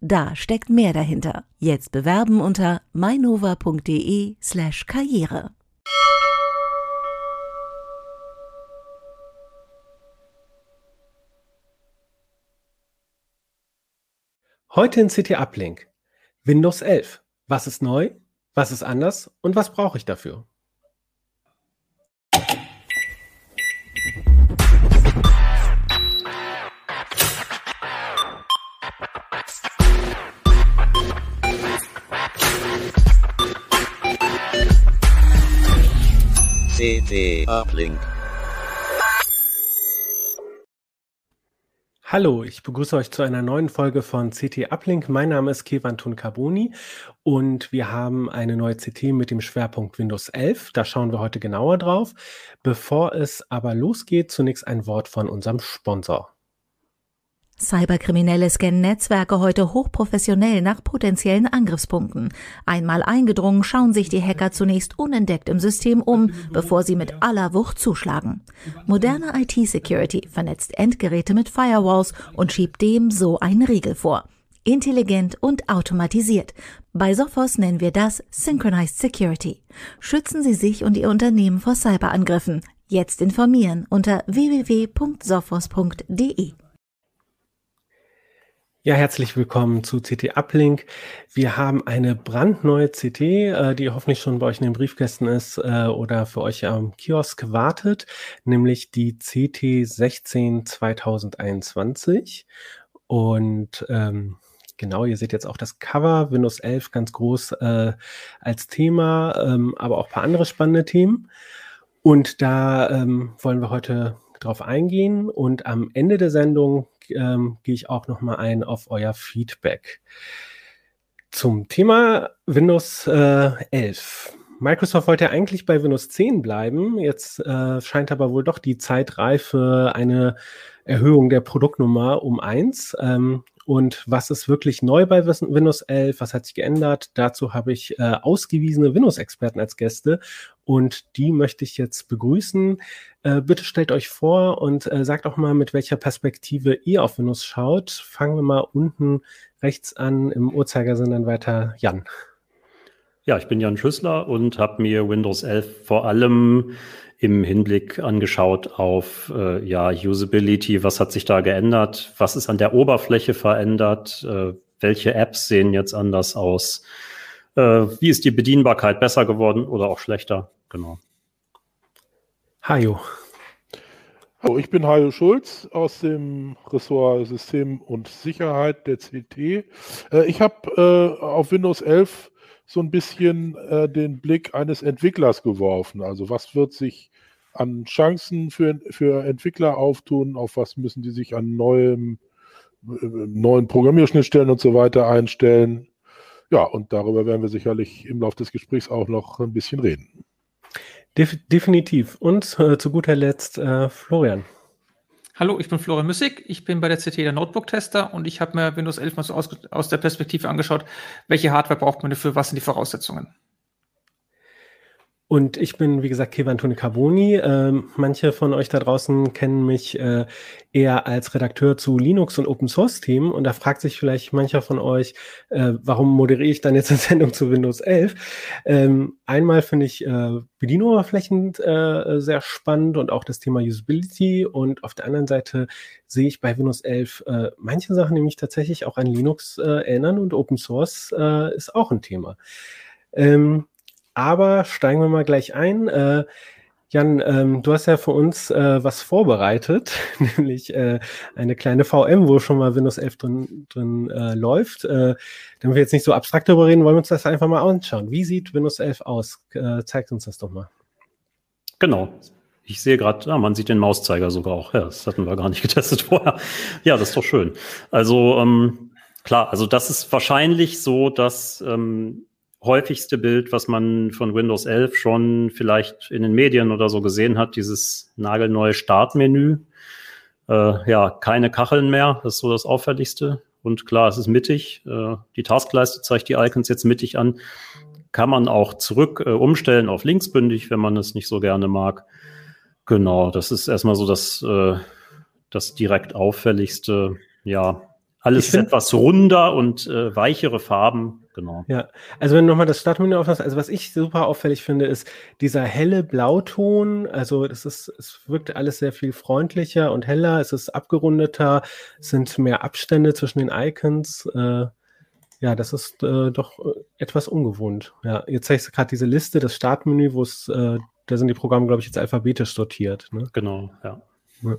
Da steckt mehr dahinter. Jetzt bewerben unter mainova.de slash karriere. Heute in CT Uplink. Windows 11. Was ist neu? Was ist anders? Und was brauche ich dafür? CT Uplink. Hallo, ich begrüße euch zu einer neuen Folge von CT Uplink. Mein Name ist Kevantun Carboni und wir haben eine neue CT mit dem Schwerpunkt Windows 11. Da schauen wir heute genauer drauf. Bevor es aber losgeht, zunächst ein Wort von unserem Sponsor. Cyberkriminelle scannen Netzwerke heute hochprofessionell nach potenziellen Angriffspunkten. Einmal eingedrungen, schauen sich die Hacker zunächst unentdeckt im System um, bevor sie mit aller Wucht zuschlagen. Moderne IT-Security vernetzt Endgeräte mit Firewalls und schiebt dem so einen Riegel vor. Intelligent und automatisiert. Bei Sophos nennen wir das Synchronized Security. Schützen Sie sich und Ihr Unternehmen vor Cyberangriffen. Jetzt informieren unter www.sophos.de. Ja, herzlich willkommen zu CT Uplink. Wir haben eine brandneue CT, äh, die hoffentlich schon bei euch in den Briefkästen ist äh, oder für euch am Kiosk wartet, nämlich die CT 16 2021. Und ähm, genau, ihr seht jetzt auch das Cover, Windows 11 ganz groß äh, als Thema, ähm, aber auch ein paar andere spannende Themen. Und da ähm, wollen wir heute drauf eingehen und am Ende der Sendung ähm, gehe ich auch noch mal ein auf euer Feedback. Zum Thema Windows äh, 11. Microsoft wollte ja eigentlich bei Windows 10 bleiben. Jetzt äh, scheint aber wohl doch die Zeit reif für eine Erhöhung der Produktnummer um eins. Ähm, und was ist wirklich neu bei Windows 11? Was hat sich geändert? Dazu habe ich äh, ausgewiesene Windows-Experten als Gäste und die möchte ich jetzt begrüßen. Äh, bitte stellt euch vor und äh, sagt auch mal, mit welcher Perspektive ihr auf Windows schaut. Fangen wir mal unten rechts an, im Uhrzeigersinn dann weiter Jan. Ja, ich bin Jan Schüssler und habe mir Windows 11 vor allem im Hinblick angeschaut auf äh, ja, Usability, was hat sich da geändert, was ist an der Oberfläche verändert, äh, welche Apps sehen jetzt anders aus, äh, wie ist die Bedienbarkeit besser geworden oder auch schlechter, genau. Hajo. Hallo, ich bin Hajo Schulz aus dem Ressort System und Sicherheit der CT. Äh, ich habe äh, auf Windows 11 so ein bisschen äh, den Blick eines Entwicklers geworfen. Also was wird sich an Chancen für, für Entwickler auftun, auf was müssen die sich an neuem, äh, neuen Programmierschnittstellen und so weiter einstellen. Ja, und darüber werden wir sicherlich im Laufe des Gesprächs auch noch ein bisschen reden. Def definitiv. Und äh, zu guter Letzt äh, Florian. Hallo, ich bin Florian Müssig. Ich bin bei der CT der Notebook-Tester und ich habe mir Windows 11 mal so aus, aus der Perspektive angeschaut, welche Hardware braucht man dafür, was sind die Voraussetzungen. Und ich bin, wie gesagt, Kevan Toni Carboni. Ähm, manche von euch da draußen kennen mich äh, eher als Redakteur zu Linux und Open Source Themen. Und da fragt sich vielleicht mancher von euch, äh, warum moderiere ich dann jetzt eine Sendung zu Windows 11? Ähm, einmal finde ich äh, Bedienoberflächen äh, sehr spannend und auch das Thema Usability. Und auf der anderen Seite sehe ich bei Windows 11 äh, manche Sachen nämlich tatsächlich auch an Linux äh, erinnern und Open Source äh, ist auch ein Thema. Ähm, aber steigen wir mal gleich ein. Äh, Jan, ähm, du hast ja für uns äh, was vorbereitet, nämlich äh, eine kleine VM, wo schon mal Windows 11 drin, drin äh, läuft. Äh, damit wir jetzt nicht so abstrakt darüber reden, wollen wir uns das einfach mal anschauen. Wie sieht Windows 11 aus? Äh, zeigt uns das doch mal. Genau. Ich sehe gerade, ah, man sieht den Mauszeiger sogar auch. Ja, das hatten wir gar nicht getestet vorher. Ja, das ist doch schön. Also ähm, klar, also das ist wahrscheinlich so, dass ähm, häufigste Bild, was man von Windows 11 schon vielleicht in den Medien oder so gesehen hat, dieses nagelneue Startmenü. Äh, ja, keine Kacheln mehr, das ist so das Auffälligste. Und klar, es ist mittig. Äh, die Taskleiste zeigt die Icons jetzt mittig an. Kann man auch zurück äh, umstellen auf linksbündig, wenn man es nicht so gerne mag. Genau, das ist erstmal so das, äh, das direkt auffälligste. Ja, alles etwas runder und äh, weichere Farben, genau. Ja, also wenn du nochmal das Startmenü aufmachst, also was ich super auffällig finde, ist dieser helle Blauton. Also das ist, es wirkt alles sehr viel freundlicher und heller, es ist abgerundeter, es sind mehr Abstände zwischen den Icons. Äh, ja, das ist äh, doch äh, etwas ungewohnt. Ja, jetzt zeigst du gerade diese Liste, das Startmenü, wo es, äh, da sind die Programme, glaube ich, jetzt alphabetisch sortiert. Ne? Genau, ja. ja.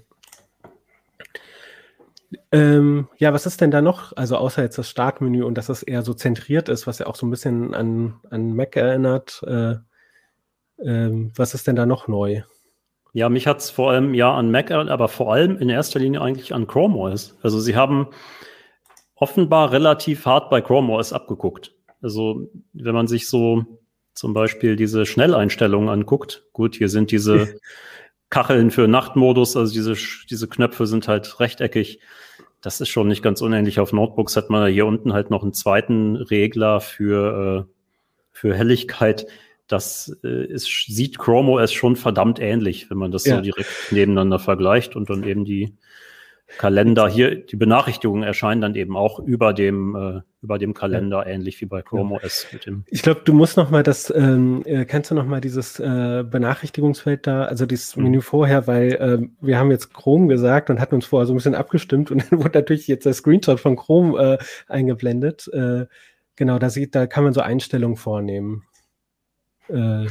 Ähm, ja, was ist denn da noch? Also außer jetzt das Startmenü und dass es eher so zentriert ist, was ja auch so ein bisschen an, an Mac erinnert. Äh, ähm, was ist denn da noch neu? Ja, mich hat es vor allem ja an Mac erinnert, aber vor allem in erster Linie eigentlich an Chrome OS. Also sie haben offenbar relativ hart bei Chrome OS abgeguckt. Also wenn man sich so zum Beispiel diese Schnelleinstellungen anguckt, gut, hier sind diese Kacheln für Nachtmodus, also diese, diese Knöpfe sind halt rechteckig. Das ist schon nicht ganz unähnlich. Auf Notebooks hat man hier unten halt noch einen zweiten Regler für, äh, für Helligkeit. Das äh, ist, sieht Chrome OS schon verdammt ähnlich, wenn man das ja. so direkt nebeneinander vergleicht und dann eben die Kalender hier, die Benachrichtigungen erscheinen dann eben auch über dem, äh, über dem Kalender, ähnlich wie bei Chrome OS. Mit dem ich glaube, du musst noch mal das, ähm, äh, kennst du noch mal dieses äh, Benachrichtigungsfeld da, also dieses mhm. Menü vorher, weil äh, wir haben jetzt Chrome gesagt und hatten uns vorher so ein bisschen abgestimmt und dann wurde natürlich jetzt der Screenshot von Chrome äh, eingeblendet. Äh, genau, da sieht, da kann man so Einstellungen vornehmen. Äh,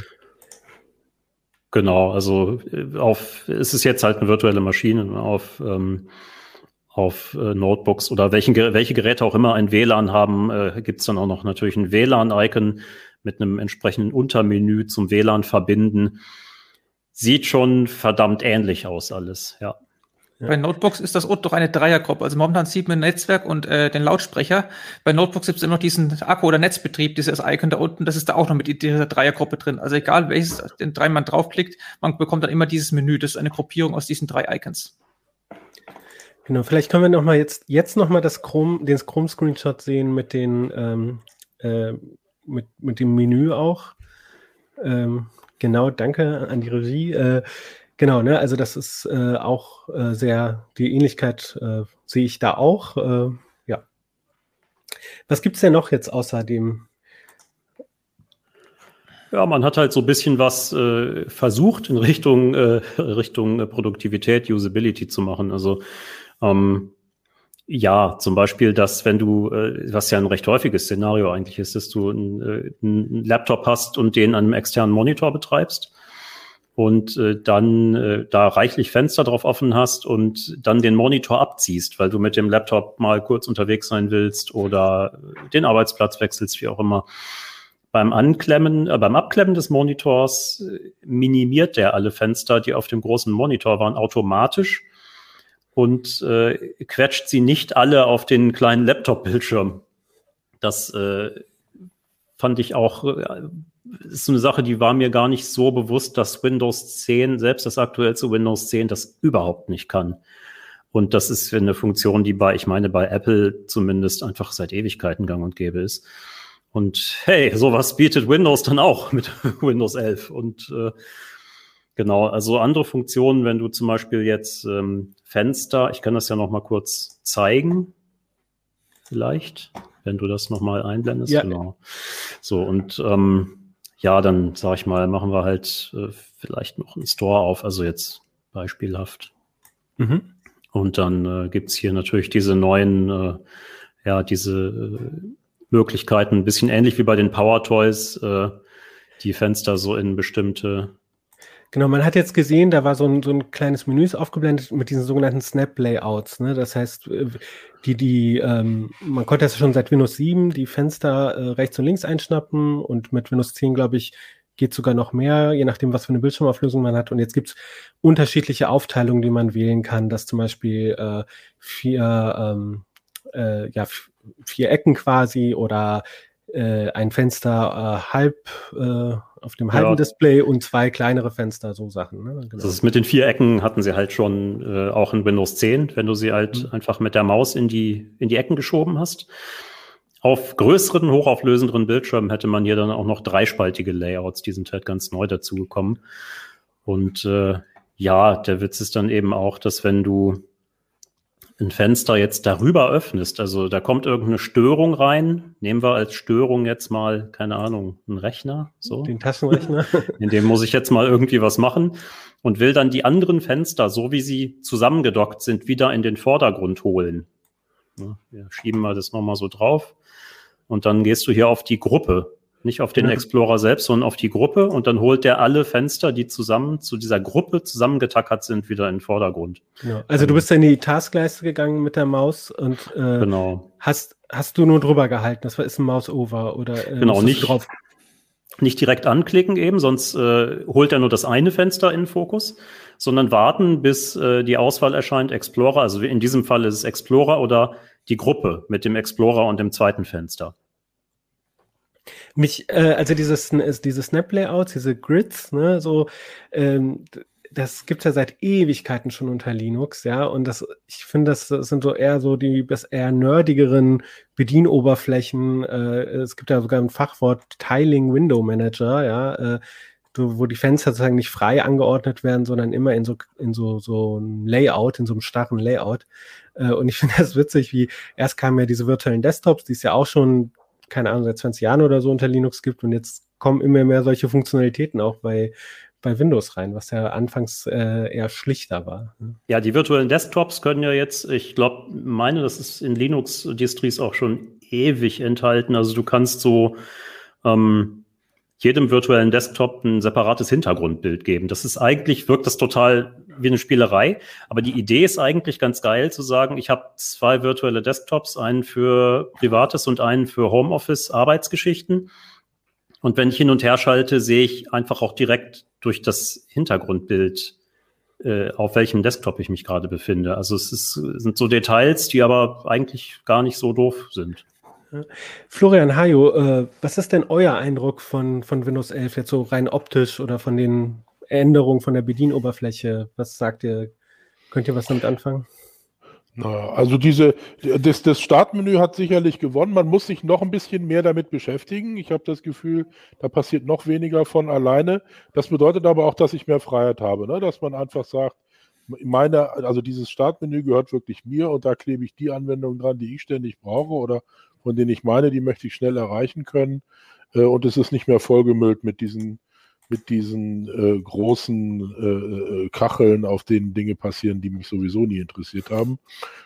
Genau, also äh, auf, es ist jetzt halt eine virtuelle Maschine auf, ähm, auf äh, Notebooks oder welchen, welche Geräte auch immer ein WLAN haben, äh, gibt es dann auch noch natürlich ein WLAN-Icon mit einem entsprechenden Untermenü zum WLAN verbinden. Sieht schon verdammt ähnlich aus alles, ja. Bei Notebooks ist das doch eine Dreiergruppe. Also momentan sieht man Netzwerk und äh, den Lautsprecher. Bei Notebooks gibt es immer noch diesen Akku- oder Netzbetrieb, dieses Icon da unten, das ist da auch noch mit dieser Dreiergruppe drin. Also egal welches den drei man draufklickt, man bekommt dann immer dieses Menü. Das ist eine Gruppierung aus diesen drei Icons. Genau, vielleicht können wir noch mal jetzt, jetzt noch mal das Chrome, den Chrome-Screenshot sehen mit den ähm, äh, mit, mit dem Menü auch. Ähm, genau, danke an die Regie. Äh, Genau, ne? Also das ist äh, auch äh, sehr, die Ähnlichkeit äh, sehe ich da auch. Äh, ja. Was gibt es denn noch jetzt außer dem? Ja, man hat halt so ein bisschen was äh, versucht in Richtung, äh, Richtung Produktivität, Usability zu machen. Also ähm, ja, zum Beispiel, dass wenn du, was ja ein recht häufiges Szenario eigentlich ist, dass du einen Laptop hast und den an einem externen Monitor betreibst und äh, dann äh, da reichlich Fenster drauf offen hast und dann den Monitor abziehst, weil du mit dem Laptop mal kurz unterwegs sein willst oder den Arbeitsplatz wechselst, wie auch immer. Beim Anklemmen, äh, beim Abklemmen des Monitors äh, minimiert der alle Fenster, die auf dem großen Monitor waren, automatisch und äh, quetscht sie nicht alle auf den kleinen Laptop-Bildschirm. Das äh, fand ich auch äh, ist so eine Sache, die war mir gar nicht so bewusst, dass Windows 10, selbst das aktuellste Windows 10, das überhaupt nicht kann. Und das ist eine Funktion, die bei, ich meine, bei Apple zumindest einfach seit Ewigkeiten gang und gäbe ist. Und hey, sowas bietet Windows dann auch mit Windows 11. Und äh, genau, also andere Funktionen, wenn du zum Beispiel jetzt ähm, Fenster, ich kann das ja noch mal kurz zeigen, vielleicht, wenn du das noch mal einblendest. Ja. Genau. So, und ähm, ja, dann sag ich mal, machen wir halt äh, vielleicht noch einen Store auf, also jetzt beispielhaft. Mhm. Und dann äh, gibt's hier natürlich diese neuen, äh, ja, diese äh, Möglichkeiten, ein bisschen ähnlich wie bei den Power Toys, äh, die Fenster so in bestimmte Genau, man hat jetzt gesehen, da war so ein, so ein kleines Menü aufgeblendet mit diesen sogenannten Snap-Layouts. Ne? Das heißt, äh, die, die, ähm, man konnte das schon seit Windows 7 die Fenster äh, rechts und links einschnappen und mit Windows 10, glaube ich, geht sogar noch mehr, je nachdem, was für eine Bildschirmauflösung man hat. Und jetzt gibt es unterschiedliche Aufteilungen, die man wählen kann, dass zum Beispiel äh, vier, ähm, äh, ja, vier Ecken quasi oder äh, ein Fenster äh, halb äh, auf dem halben ja. Display und zwei kleinere Fenster, so Sachen. Ne? Genau. Das ist mit den vier Ecken hatten sie halt schon äh, auch in Windows 10, wenn du sie halt mhm. einfach mit der Maus in die, in die Ecken geschoben hast. Auf größeren, hochauflösenderen Bildschirmen hätte man hier dann auch noch dreispaltige Layouts, die sind halt ganz neu dazugekommen. Und äh, ja, der Witz ist dann eben auch, dass wenn du ein Fenster jetzt darüber öffnest, also da kommt irgendeine Störung rein, nehmen wir als Störung jetzt mal, keine Ahnung, einen Rechner, so. Den Taschenrechner. In dem muss ich jetzt mal irgendwie was machen und will dann die anderen Fenster, so wie sie zusammengedockt sind, wieder in den Vordergrund holen. Wir schieben mal das nochmal so drauf. Und dann gehst du hier auf die Gruppe. Nicht auf den ja. Explorer selbst, sondern auf die Gruppe und dann holt der alle Fenster, die zusammen zu dieser Gruppe zusammengetackert sind, wieder in den Vordergrund. Genau. Also du bist in die Taskleiste gegangen mit der Maus und äh, genau. hast, hast du nur drüber gehalten. Das war ist ein Mouse-Over oder äh, genau, nicht, drauf? nicht direkt anklicken eben, sonst äh, holt er nur das eine Fenster in den Fokus, sondern warten, bis äh, die Auswahl erscheint, Explorer, also in diesem Fall ist es Explorer oder die Gruppe mit dem Explorer und dem zweiten Fenster. Mich, äh, also dieses, diese Snap-Layouts, diese Grids, ne, so, ähm, das gibt's ja seit Ewigkeiten schon unter Linux, ja, und das, ich finde, das sind so eher so die eher nerdigeren Bedienoberflächen. Äh, es gibt ja sogar ein Fachwort Tiling Window Manager, ja, äh, wo die Fenster sozusagen nicht frei angeordnet werden, sondern immer in so, in so, so einem Layout, in so einem starren Layout. Äh, und ich finde das witzig, wie erst kamen ja diese virtuellen Desktops, die es ja auch schon keine Ahnung, seit 20 Jahren oder so unter Linux gibt und jetzt kommen immer mehr solche Funktionalitäten auch bei, bei Windows rein, was ja anfangs äh, eher schlichter war. Ne? Ja, die virtuellen Desktops können ja jetzt, ich glaube, meine, das ist in Linux-Distries auch schon ewig enthalten. Also du kannst so ähm, jedem virtuellen Desktop ein separates Hintergrundbild geben. Das ist eigentlich, wirkt das total wie eine Spielerei, aber die Idee ist eigentlich ganz geil zu sagen, ich habe zwei virtuelle Desktops, einen für Privates und einen für Homeoffice Arbeitsgeschichten. Und wenn ich hin und her schalte, sehe ich einfach auch direkt durch das Hintergrundbild, äh, auf welchem Desktop ich mich gerade befinde. Also es ist, sind so Details, die aber eigentlich gar nicht so doof sind. Florian Hajo, äh, was ist denn euer Eindruck von, von Windows 11 jetzt so rein optisch oder von den Änderungen von der Bedienoberfläche? Was sagt ihr? Könnt ihr was damit anfangen? Na, also diese, das, das Startmenü hat sicherlich gewonnen. Man muss sich noch ein bisschen mehr damit beschäftigen. Ich habe das Gefühl, da passiert noch weniger von alleine. Das bedeutet aber auch, dass ich mehr Freiheit habe, ne? dass man einfach sagt, meine, also dieses Startmenü gehört wirklich mir und da klebe ich die Anwendungen dran, die ich ständig brauche oder von denen ich meine, die möchte ich schnell erreichen können. Äh, und es ist nicht mehr vollgemüllt mit diesen, mit diesen äh, großen äh, äh, Kacheln, auf denen Dinge passieren, die mich sowieso nie interessiert haben.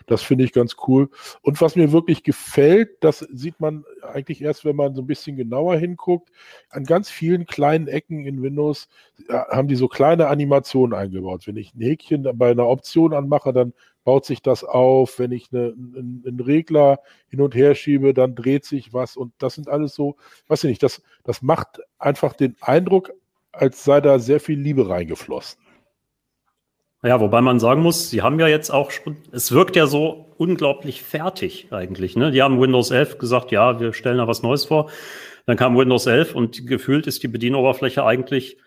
Das finde ich ganz cool. Und was mir wirklich gefällt, das sieht man eigentlich erst, wenn man so ein bisschen genauer hinguckt. An ganz vielen kleinen Ecken in Windows äh, haben die so kleine Animationen eingebaut. Wenn ich ein Häkchen bei einer Option anmache, dann baut sich das auf. Wenn ich eine, einen, einen, Regler hin und her schiebe, dann dreht sich was. Und das sind alles so, weiß ich nicht, das, das macht einfach den Eindruck, als sei da sehr viel Liebe reingeflossen. Ja, wobei man sagen muss, sie haben ja jetzt auch es wirkt ja so unglaublich fertig eigentlich. Ne? Die haben Windows 11 gesagt, ja, wir stellen da was Neues vor. Dann kam Windows 11 und gefühlt ist die Bedienoberfläche eigentlich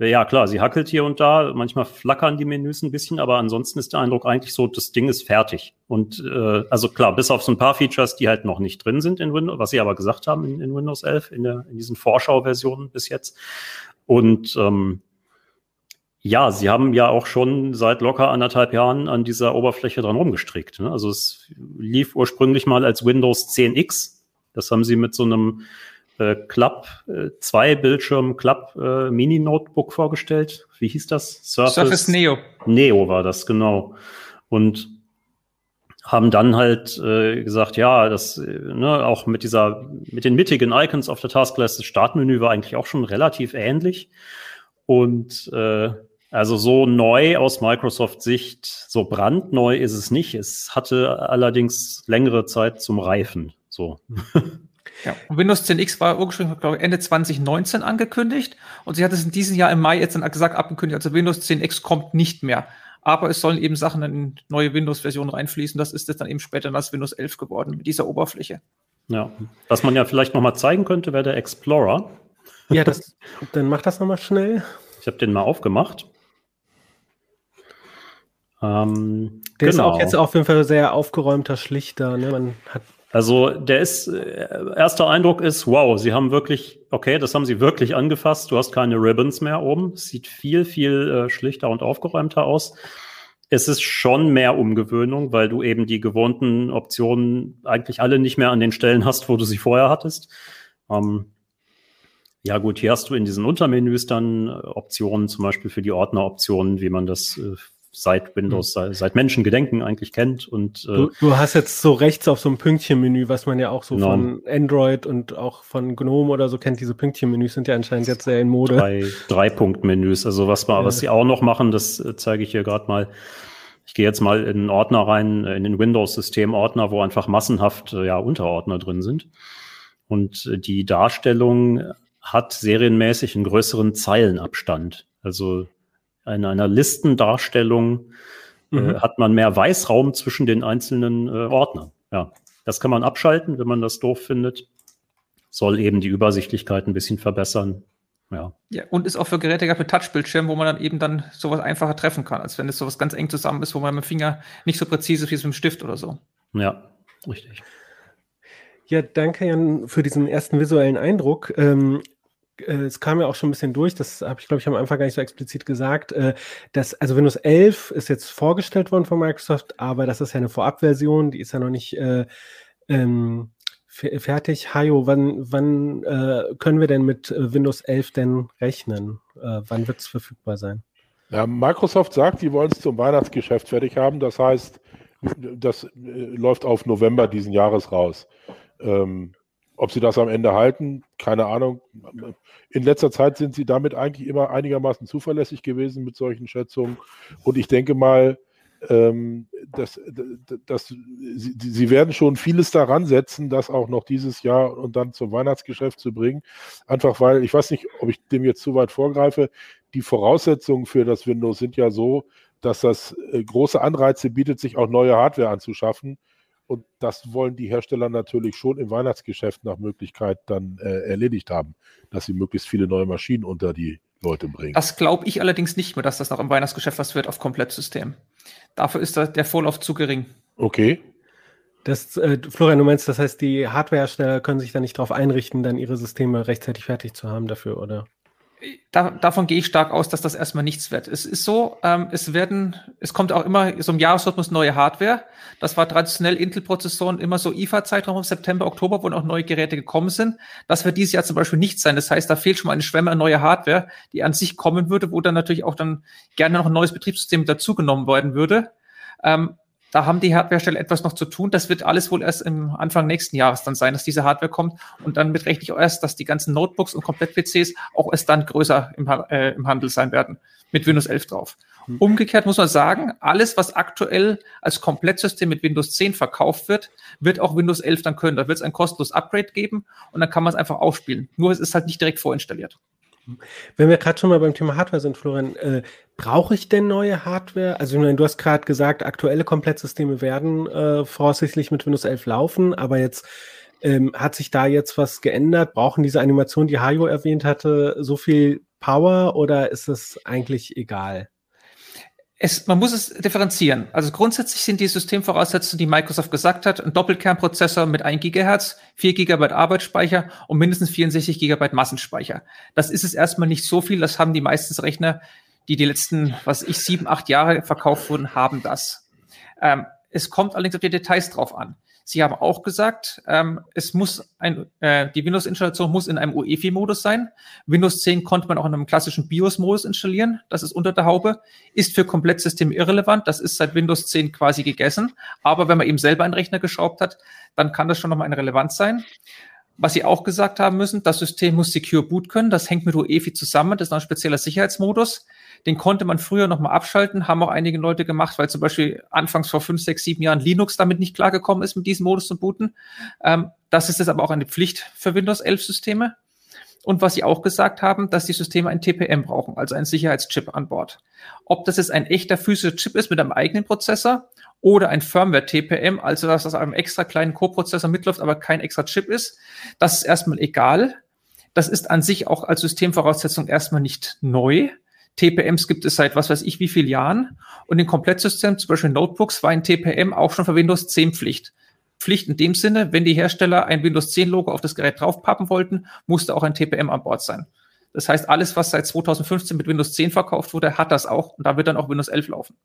ja, klar, sie hackelt hier und da, manchmal flackern die Menüs ein bisschen, aber ansonsten ist der Eindruck eigentlich so, das Ding ist fertig. Und äh, also klar, bis auf so ein paar Features, die halt noch nicht drin sind in Windows, was sie aber gesagt haben in, in Windows 11, in, der, in diesen Vorschauversionen bis jetzt. Und ähm, ja, sie haben ja auch schon seit locker anderthalb Jahren an dieser Oberfläche dran rumgestrickt. Ne? Also es lief ursprünglich mal als Windows 10X. Das haben sie mit so einem äh, Club, äh, zwei Bildschirm Club äh, Mini Notebook vorgestellt. Wie hieß das? Surface, Surface Neo. Neo war das, genau. Und haben dann halt äh, gesagt, ja, das äh, ne, auch mit dieser, mit den mittigen Icons auf der Taskleiste, das Startmenü war eigentlich auch schon relativ ähnlich. Und äh, also so neu aus Microsoft-Sicht, so brandneu ist es nicht. Es hatte allerdings längere Zeit zum Reifen. So. Ja, und Windows 10X war ursprünglich, glaube ich, Ende 2019 angekündigt und sie hat es in diesem Jahr im Mai jetzt dann gesagt abgekündigt, also Windows 10X kommt nicht mehr. Aber es sollen eben Sachen in neue Windows-Versionen reinfließen. Das ist jetzt dann eben später das Windows 11 geworden mit dieser Oberfläche. Ja, was man ja vielleicht nochmal zeigen könnte, wäre der Explorer. Ja, das, dann mach das nochmal schnell. Ich habe den mal aufgemacht. Ähm, der genau. ist auch genau. jetzt auf jeden Fall sehr aufgeräumter, schlichter. Ne? Man hat also der ist, äh, erster Eindruck ist, wow, sie haben wirklich, okay, das haben sie wirklich angefasst. Du hast keine Ribbons mehr oben. sieht viel, viel äh, schlichter und aufgeräumter aus. Es ist schon mehr Umgewöhnung, weil du eben die gewohnten Optionen eigentlich alle nicht mehr an den Stellen hast, wo du sie vorher hattest. Ähm, ja gut, hier hast du in diesen Untermenüs dann äh, Optionen, zum Beispiel für die Ordneroptionen, wie man das äh, seit Windows, mhm. seit Menschengedenken eigentlich kennt. Und, äh, du, du, hast jetzt so rechts auf so einem Pünktchenmenü, was man ja auch so no. von Android und auch von GNOME oder so kennt. Diese Pünktchenmenüs sind ja anscheinend jetzt sehr in Mode. Drei, drei Punktmenüs. Also was, wir, ja. was sie auch noch machen, das äh, zeige ich hier gerade mal. Ich gehe jetzt mal in einen Ordner rein, äh, in den Windows-System-Ordner, wo einfach massenhaft äh, ja, Unterordner drin sind. Und die Darstellung hat serienmäßig einen größeren Zeilenabstand. Also in einer Listendarstellung äh, mhm. äh, hat man mehr Weißraum zwischen den einzelnen äh, Ordnern. Ja, das kann man abschalten, wenn man das doof findet. Soll eben die Übersichtlichkeit ein bisschen verbessern. Ja. ja, und ist auch für Geräte mit Touchbildschirm, wo man dann eben dann sowas einfacher treffen kann, als wenn es sowas ganz eng zusammen ist, wo man mit dem Finger nicht so präzise ist wie es mit dem Stift oder so. Ja, richtig. Ja, danke Jan für diesen ersten visuellen Eindruck. Ähm, äh, es kam ja auch schon ein bisschen durch, das habe ich, glaube ich, am Anfang gar nicht so explizit gesagt, äh, dass, also Windows 11 ist jetzt vorgestellt worden von Microsoft, aber das ist ja eine Vorabversion, die ist ja noch nicht äh, ähm, fertig. Hajo, wann, wann äh, können wir denn mit äh, Windows 11 denn rechnen? Äh, wann wird es verfügbar sein? Ja, Microsoft sagt, die wollen es zum Weihnachtsgeschäft fertig haben. Das heißt, das läuft auf November diesen Jahres raus. Ähm, ob sie das am Ende halten, keine Ahnung. In letzter Zeit sind sie damit eigentlich immer einigermaßen zuverlässig gewesen mit solchen Schätzungen. Und ich denke mal, ähm, dass, dass sie, sie, werden schon vieles daran setzen, das auch noch dieses Jahr und dann zum Weihnachtsgeschäft zu bringen. Einfach weil, ich weiß nicht, ob ich dem jetzt zu weit vorgreife, die Voraussetzungen für das Windows sind ja so, dass das äh, große Anreize bietet, sich auch neue Hardware anzuschaffen und das wollen die Hersteller natürlich schon im Weihnachtsgeschäft nach Möglichkeit dann äh, erledigt haben, dass sie möglichst viele neue Maschinen unter die Leute bringen. Das glaube ich allerdings nicht mehr, dass das noch im Weihnachtsgeschäft was wird auf Komplettsystem. Dafür ist der Vorlauf zu gering. Okay. Das, äh, Florian, du meinst, das heißt, die Hardwarehersteller können sich da nicht darauf einrichten, dann ihre Systeme rechtzeitig fertig zu haben dafür, oder? Da, davon gehe ich stark aus, dass das erstmal nichts wird. Es ist so, ähm, es werden, es kommt auch immer so im Jahresrhythmus neue Hardware. Das war traditionell Intel-Prozessoren immer so IFA-Zeitraum September, Oktober, wo auch neue Geräte gekommen sind. Das wird dieses Jahr zum Beispiel nicht sein. Das heißt, da fehlt schon mal eine Schwemme an neuer Hardware, die an sich kommen würde, wo dann natürlich auch dann gerne noch ein neues Betriebssystem dazugenommen werden würde. Ähm, da haben die Hardwarehersteller etwas noch zu tun. Das wird alles wohl erst im Anfang nächsten Jahres dann sein, dass diese Hardware kommt. Und dann mit rechne ich auch erst, dass die ganzen Notebooks und Komplett-PCs auch erst dann größer im, äh, im Handel sein werden. Mit Windows 11 drauf. Hm. Umgekehrt muss man sagen, alles, was aktuell als Komplettsystem mit Windows 10 verkauft wird, wird auch Windows 11 dann können. Da wird es ein kostenloses Upgrade geben und dann kann man es einfach aufspielen. Nur es ist halt nicht direkt vorinstalliert. Wenn wir gerade schon mal beim Thema Hardware sind, Florian, äh, brauche ich denn neue Hardware? Also, ich meine, du hast gerade gesagt, aktuelle Komplettsysteme werden äh, voraussichtlich mit Windows 11 laufen, aber jetzt ähm, hat sich da jetzt was geändert? Brauchen diese Animationen, die Hajo erwähnt hatte, so viel Power oder ist es eigentlich egal? Es, man muss es differenzieren. Also grundsätzlich sind die Systemvoraussetzungen, die Microsoft gesagt hat, ein Doppelkernprozessor mit 1 Gigahertz, 4 Gigabyte Arbeitsspeicher und mindestens 64 Gigabyte Massenspeicher. Das ist es erstmal nicht so viel. Das haben die meisten Rechner, die die letzten, was ich, sieben, acht Jahre verkauft wurden, haben das. Ähm, es kommt allerdings auf die Details drauf an. Sie haben auch gesagt, ähm, es muss ein, äh, die Windows-Installation muss in einem UEFI-Modus sein. Windows 10 konnte man auch in einem klassischen BIOS-Modus installieren. Das ist unter der Haube. Ist für Komplettsystem irrelevant. Das ist seit Windows 10 quasi gegessen. Aber wenn man eben selber einen Rechner geschraubt hat, dann kann das schon nochmal eine Relevanz sein. Was Sie auch gesagt haben müssen, das System muss Secure Boot können. Das hängt mit UEFI zusammen. Das ist ein spezieller Sicherheitsmodus. Den konnte man früher noch mal abschalten, haben auch einige Leute gemacht, weil zum Beispiel anfangs vor fünf, sechs, sieben Jahren Linux damit nicht klargekommen ist, mit diesem Modus zu booten. Ähm, das ist jetzt aber auch eine Pflicht für Windows 11 Systeme. Und was sie auch gesagt haben, dass die Systeme ein TPM brauchen, also ein Sicherheitschip an Bord. Ob das jetzt ein echter physischer Chip ist mit einem eigenen Prozessor oder ein Firmware-TPM, also dass das einem extra kleinen Co-Prozessor mitläuft, aber kein extra Chip ist, das ist erstmal egal. Das ist an sich auch als Systemvoraussetzung erstmal nicht neu. TPMs gibt es seit was weiß ich wie vielen Jahren. Und in Komplettsystemen, zum Beispiel Notebooks, war ein TPM auch schon für Windows 10 Pflicht. Pflicht in dem Sinne, wenn die Hersteller ein Windows 10 Logo auf das Gerät draufpappen wollten, musste auch ein TPM an Bord sein. Das heißt, alles, was seit 2015 mit Windows 10 verkauft wurde, hat das auch. Und da wird dann auch Windows 11 laufen.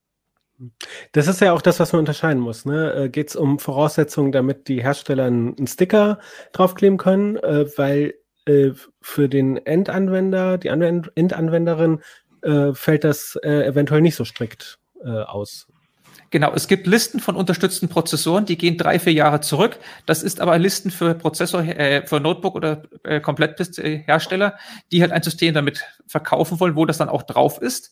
Das ist ja auch das, was man unterscheiden muss. Ne? Äh, Geht es um Voraussetzungen, damit die Hersteller einen Sticker draufkleben können, äh, weil äh, für den Endanwender, die Anwend Endanwenderin, äh, fällt das äh, eventuell nicht so strikt äh, aus. Genau, es gibt Listen von unterstützten Prozessoren, die gehen drei, vier Jahre zurück. Das ist aber Listen für Prozessor, äh, für Notebook oder äh, Kompletthersteller, die halt ein System damit verkaufen wollen, wo das dann auch drauf ist.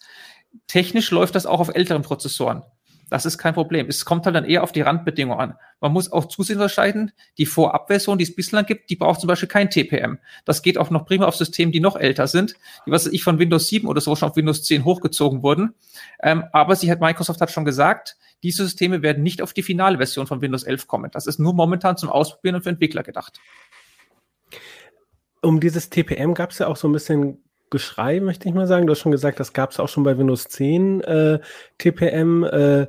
Technisch läuft das auch auf älteren Prozessoren. Das ist kein Problem. Es kommt halt dann eher auf die Randbedingungen an. Man muss auch zusehen unterscheiden. Die Vorabversion, die es bislang gibt, die braucht zum Beispiel kein TPM. Das geht auch noch prima auf Systemen, die noch älter sind, die was ich von Windows 7 oder so schon auf Windows 10 hochgezogen wurden. Ähm, aber sie hat, Microsoft hat schon gesagt, diese Systeme werden nicht auf die finale Version von Windows 11 kommen. Das ist nur momentan zum Ausprobieren und für Entwickler gedacht. Um dieses TPM gab es ja auch so ein bisschen Geschrei, möchte ich mal sagen. Du hast schon gesagt, das gab es auch schon bei Windows 10 äh, TPM. Äh,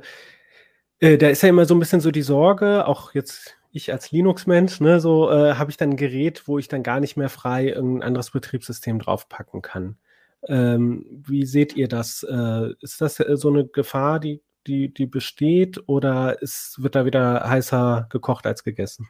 äh, da ist ja immer so ein bisschen so die Sorge, auch jetzt ich als Linux-Mensch, ne, so äh, habe ich dann ein Gerät, wo ich dann gar nicht mehr frei irgendein anderes Betriebssystem draufpacken kann. Ähm, wie seht ihr das? Äh, ist das äh, so eine Gefahr, die, die, die besteht, oder ist, wird da wieder heißer gekocht als gegessen?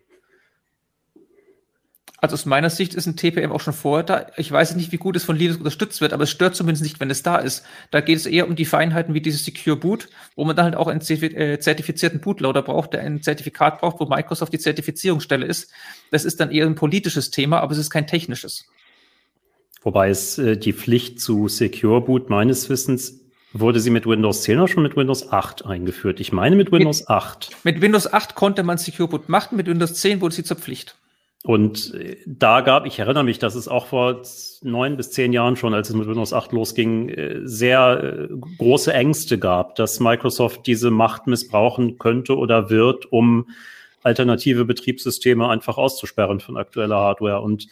Also aus meiner Sicht ist ein TPM auch schon vorher da. Ich weiß nicht, wie gut es von Linux unterstützt wird, aber es stört zumindest nicht, wenn es da ist. Da geht es eher um die Feinheiten wie dieses Secure Boot, wo man dann halt auch einen äh, zertifizierten Bootloader braucht, der ein Zertifikat braucht, wo Microsoft die Zertifizierungsstelle ist. Das ist dann eher ein politisches Thema, aber es ist kein technisches. Wobei es äh, die Pflicht zu Secure Boot meines Wissens Wurde sie mit Windows 10 oder schon mit Windows 8 eingeführt? Ich meine mit Windows mit, 8. Mit Windows 8 konnte man Secure Boot machen, mit Windows 10 wurde sie zur Pflicht. Und äh, da gab, ich erinnere mich, dass es auch vor neun bis zehn Jahren schon, als es mit Windows 8 losging, äh, sehr äh, große Ängste gab, dass Microsoft diese Macht missbrauchen könnte oder wird, um alternative Betriebssysteme einfach auszusperren von aktueller Hardware. Und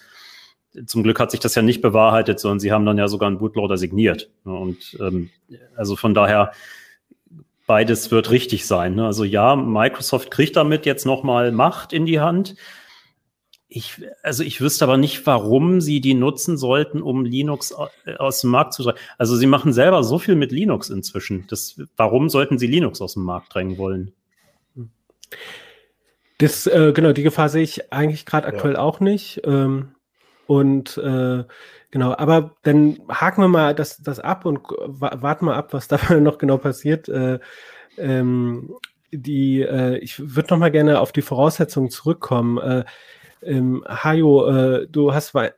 zum Glück hat sich das ja nicht bewahrheitet, sondern sie haben dann ja sogar einen Bootloader signiert. Und ähm, also von daher, beides wird richtig sein. Ne? Also ja, Microsoft kriegt damit jetzt nochmal Macht in die Hand. Ich, also ich wüsste aber nicht, warum sie die nutzen sollten, um Linux äh, aus dem Markt zu drängen. Also sie machen selber so viel mit Linux inzwischen. Das, warum sollten sie Linux aus dem Markt drängen wollen? Das, äh, genau, die Gefahr sehe ich eigentlich gerade aktuell ja. auch nicht. Ähm, und äh, genau, aber dann haken wir mal das, das ab und warten mal ab, was da noch genau passiert. Äh, ähm, die, äh, ich würde noch mal gerne auf die Voraussetzungen zurückkommen. Äh, ähm, Hajo, äh, du hast Wei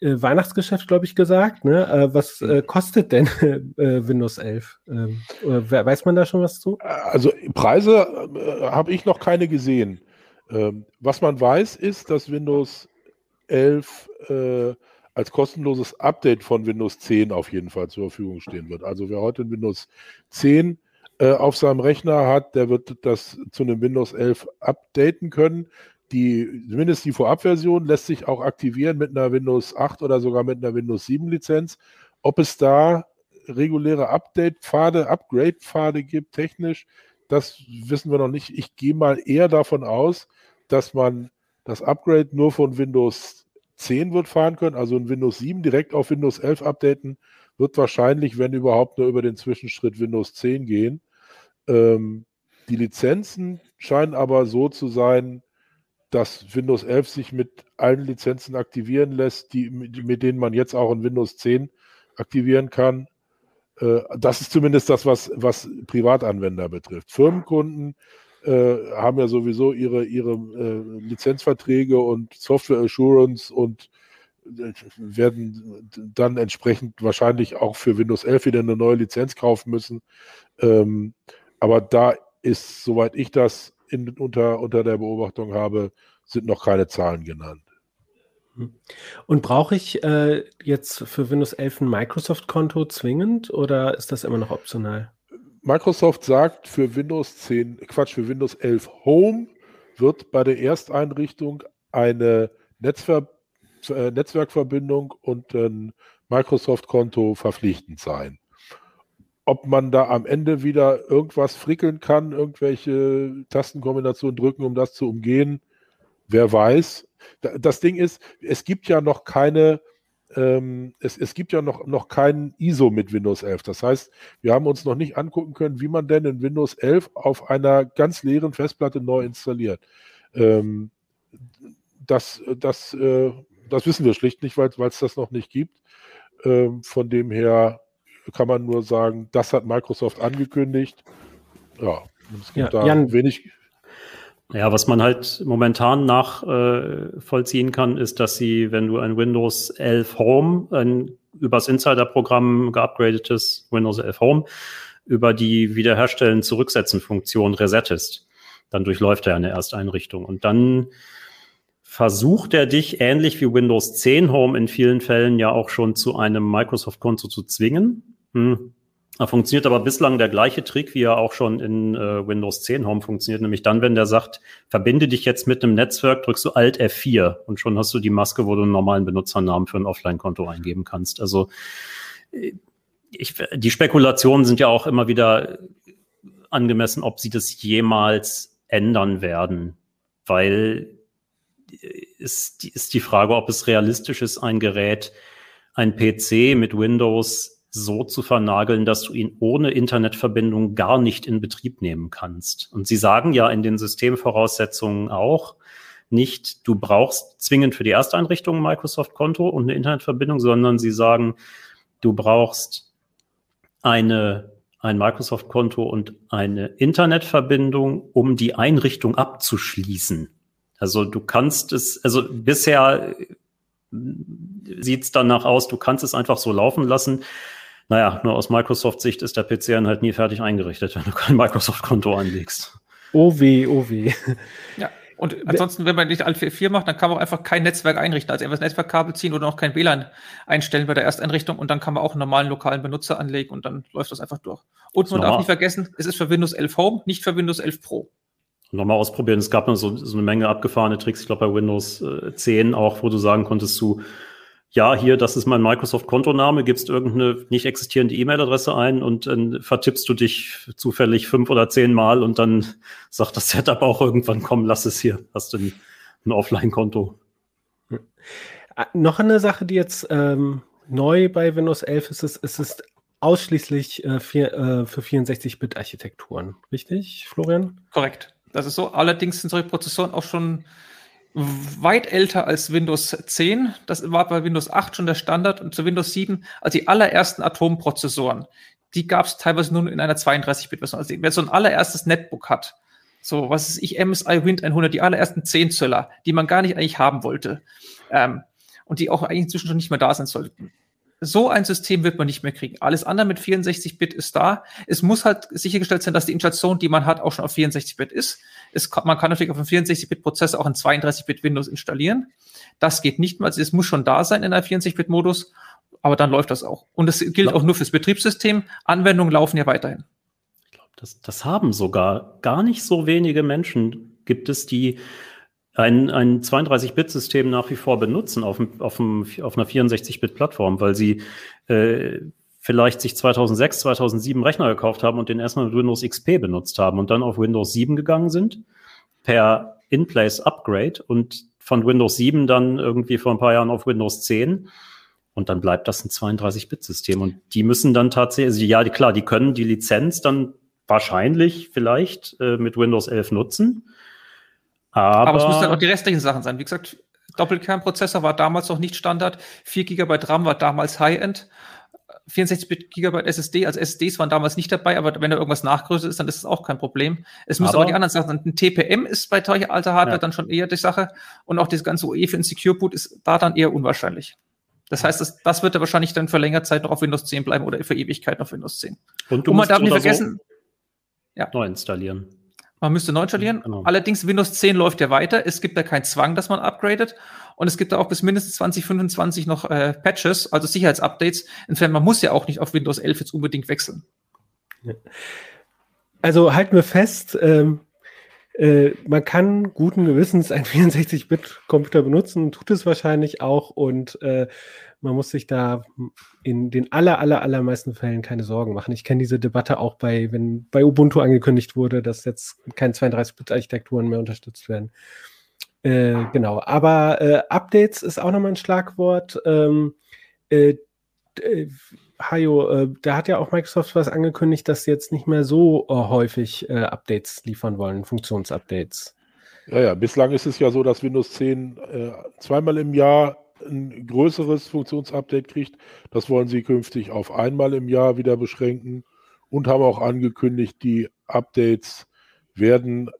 äh, Weihnachtsgeschäft, glaube ich, gesagt. Ne? Äh, was äh, kostet denn äh, Windows 11? Ähm, weiß man da schon was zu? Also Preise äh, habe ich noch keine gesehen. Ähm, was man weiß, ist, dass Windows 11 äh, als kostenloses Update von Windows 10 auf jeden Fall zur Verfügung stehen wird. Also wer heute Windows 10 auf seinem Rechner hat, der wird das zu einem Windows 11 updaten können die, zumindest die Vorabversion lässt sich auch aktivieren mit einer Windows 8 oder sogar mit einer Windows 7 Lizenz. Ob es da reguläre Update-Pfade, Upgrade-Pfade gibt, technisch, das wissen wir noch nicht. Ich gehe mal eher davon aus, dass man das Upgrade nur von Windows 10 wird fahren können, also ein Windows 7 direkt auf Windows 11 updaten, wird wahrscheinlich, wenn überhaupt, nur über den Zwischenschritt Windows 10 gehen. Ähm, die Lizenzen scheinen aber so zu sein, dass Windows 11 sich mit allen Lizenzen aktivieren lässt, die, mit denen man jetzt auch in Windows 10 aktivieren kann. Äh, das ist zumindest das, was, was Privatanwender betrifft. Firmenkunden äh, haben ja sowieso ihre, ihre äh, Lizenzverträge und Software Assurance und werden dann entsprechend wahrscheinlich auch für Windows 11 wieder eine neue Lizenz kaufen müssen. Ähm, aber da ist, soweit ich das in, unter, unter der Beobachtung habe, sind noch keine Zahlen genannt. Und brauche ich äh, jetzt für Windows 11 ein Microsoft-Konto zwingend oder ist das immer noch optional? Microsoft sagt für Windows 10, Quatsch, für Windows 11 Home wird bei der Ersteinrichtung eine Netzver äh, Netzwerkverbindung und ein Microsoft-Konto verpflichtend sein. Ob man da am Ende wieder irgendwas frickeln kann, irgendwelche Tastenkombinationen drücken, um das zu umgehen, wer weiß. Das Ding ist, es gibt ja noch keine, ähm, es, es gibt ja noch, noch keinen ISO mit Windows 11. Das heißt, wir haben uns noch nicht angucken können, wie man denn in Windows 11 auf einer ganz leeren Festplatte neu installiert. Ähm, das, das, äh, das wissen wir schlicht nicht, weil es das noch nicht gibt. Ähm, von dem her kann man nur sagen, das hat Microsoft angekündigt. Ja, es gibt ja, da Jan, wenig. Ja, was man halt momentan nachvollziehen äh, kann, ist, dass sie, wenn du ein Windows 11 Home, ein übers Insider-Programm geupgradetes Windows 11 Home, über die Wiederherstellen zurücksetzen Funktion resettest, dann durchläuft er eine Ersteinrichtung und dann versucht er dich ähnlich wie Windows 10 Home in vielen Fällen ja auch schon zu einem Microsoft-Konto zu zwingen. Hm. Da funktioniert aber bislang der gleiche Trick, wie er auch schon in äh, Windows 10 Home funktioniert, nämlich dann, wenn der sagt, verbinde dich jetzt mit einem Netzwerk, drückst du Alt F4 und schon hast du die Maske, wo du einen normalen Benutzernamen für ein Offline-Konto eingeben kannst. Also äh, ich, die Spekulationen sind ja auch immer wieder angemessen, ob sie das jemals ändern werden, weil äh, ist, ist die Frage, ob es realistisch ist, ein Gerät, ein PC mit Windows so zu vernageln, dass du ihn ohne Internetverbindung gar nicht in Betrieb nehmen kannst. Und sie sagen ja in den Systemvoraussetzungen auch nicht, du brauchst zwingend für die Ersteinrichtung ein Microsoft-Konto und eine Internetverbindung, sondern sie sagen, du brauchst eine, ein Microsoft-Konto und eine Internetverbindung, um die Einrichtung abzuschließen. Also du kannst es, also bisher sieht es danach aus, du kannst es einfach so laufen lassen. Naja, nur aus Microsoft-Sicht ist der PC dann halt nie fertig eingerichtet, wenn du kein Microsoft-Konto anlegst. Oh weh, oh weh. Ja, und ansonsten, wenn man nicht Alt 4 macht, dann kann man auch einfach kein Netzwerk einrichten, also einfach das Netzwerkkabel ziehen oder auch kein WLAN einstellen bei der Ersteinrichtung und dann kann man auch einen normalen lokalen Benutzer anlegen und dann läuft das einfach durch. Und man darf nicht vergessen, es ist für Windows 11 Home, nicht für Windows 11 Pro. Nochmal ausprobieren. Es gab noch so, so eine Menge abgefahrene Tricks, ich glaube bei Windows äh, 10 auch, wo du sagen konntest, du ja, hier, das ist mein Microsoft-Kontoname, gibst irgendeine nicht existierende E-Mail-Adresse ein und dann vertippst du dich zufällig fünf oder zehn Mal und dann sagt das Setup auch irgendwann, komm, lass es hier, hast du ein, ein Offline-Konto. Hm. Noch eine Sache, die jetzt ähm, neu bei Windows 11 ist, ist, ist es ausschließlich äh, für, äh, für 64-Bit-Architekturen, richtig, Florian? Korrekt. Das ist so. Allerdings sind solche Prozessoren auch schon weit älter als Windows 10. Das war bei Windows 8 schon der Standard und zu Windows 7, also die allerersten Atomprozessoren, die gab es teilweise nur in einer 32-Bit-Version. Also wer so ein allererstes Netbook hat, so was ist ich, MSI Wind 100, die allerersten 10 Zöller, die man gar nicht eigentlich haben wollte ähm, und die auch eigentlich inzwischen schon nicht mehr da sein sollten. So ein System wird man nicht mehr kriegen. Alles andere mit 64-Bit ist da. Es muss halt sichergestellt sein, dass die Installation, die man hat, auch schon auf 64-Bit ist. Es, man kann natürlich auf einem 64-Bit-Prozessor auch ein 32-Bit Windows installieren. Das geht nicht mal. Es muss schon da sein in einem 64-Bit-Modus, aber dann läuft das auch. Und das gilt auch nur fürs Betriebssystem. Anwendungen laufen ja weiterhin. Ich glaube, das, das haben sogar gar nicht so wenige Menschen gibt es, die ein, ein 32-Bit-System nach wie vor benutzen auf, auf, auf einer 64-Bit-Plattform, weil sie äh, vielleicht sich 2006, 2007 Rechner gekauft haben und den erstmal mit Windows XP benutzt haben und dann auf Windows 7 gegangen sind per In-Place-Upgrade und von Windows 7 dann irgendwie vor ein paar Jahren auf Windows 10 und dann bleibt das ein 32-Bit-System und die müssen dann tatsächlich, also ja, klar, die können die Lizenz dann wahrscheinlich vielleicht äh, mit Windows 11 nutzen, aber, Aber es müssen dann auch die restlichen Sachen sein. Wie gesagt, Doppelkernprozessor war damals noch nicht Standard. 4 GB RAM war damals High-End. 64 GB SSD, also SSDs waren damals nicht dabei, aber wenn da irgendwas nachgrößer ist, dann ist es auch kein Problem. Es müssen aber, auch die anderen Sachen sein. Ein TPM ist bei solcher alter Hardware ja. dann schon eher die Sache und auch das ganze UE für ein Secure Boot ist da dann eher unwahrscheinlich. Das heißt, das, das wird er wahrscheinlich dann für längere Zeit noch auf Windows 10 bleiben oder für Ewigkeit auf Windows 10. Und du und man darf nicht vergessen, so ja. neu installieren. Man müsste neu installieren. Genau. Allerdings Windows 10 läuft ja weiter. Es gibt da keinen Zwang, dass man upgradet. Und es gibt da auch bis mindestens 2025 noch äh, Patches, also Sicherheitsupdates. Insofern, man muss ja auch nicht auf Windows 11 jetzt unbedingt wechseln. Also halten wir fest, ähm, äh, man kann guten Gewissens einen 64-Bit-Computer benutzen, tut es wahrscheinlich auch und äh, man muss sich da in den aller, aller, allermeisten Fällen keine Sorgen machen. Ich kenne diese Debatte auch bei, wenn bei Ubuntu angekündigt wurde, dass jetzt keine 32-Bit-Architekturen mehr unterstützt werden. Äh, genau, aber äh, Updates ist auch nochmal ein Schlagwort. Ähm, äh, äh Hajo, äh, da hat ja auch Microsoft was angekündigt, dass sie jetzt nicht mehr so äh, häufig Updates liefern wollen, Funktionsupdates. Ja, ja, bislang ist es ja so, dass Windows 10 zweimal im Jahr ein größeres Funktionsupdate kriegt. Das wollen sie künftig auf einmal im Jahr wieder beschränken und haben auch angekündigt, die Updates werden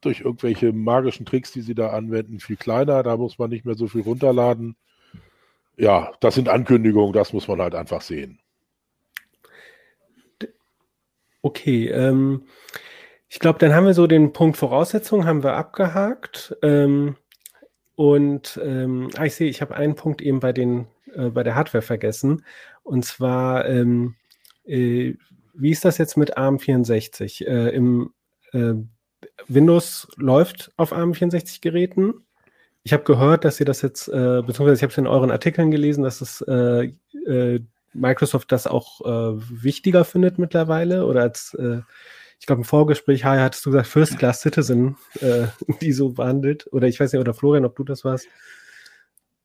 durch irgendwelche magischen Tricks, die sie da anwenden, viel kleiner. Da muss man nicht mehr so viel runterladen. Ja, das sind Ankündigungen, das muss man halt einfach sehen. Okay, ähm, ich glaube, dann haben wir so den Punkt Voraussetzungen haben wir abgehakt. Ähm, und ähm, ah, ich sehe, ich habe einen Punkt eben bei, den, äh, bei der Hardware vergessen. Und zwar, ähm, äh, wie ist das jetzt mit ARM64? Äh, Im äh, Windows läuft auf ARM64-Geräten. Ich habe gehört, dass ihr das jetzt, äh, beziehungsweise ich habe es in euren Artikeln gelesen, dass es äh, Microsoft das auch wichtiger findet mittlerweile oder als ich glaube, im Vorgespräch, Haya, hattest du gesagt, First Class Citizen, äh, die so behandelt. Oder ich weiß nicht, oder Florian, ob du das warst.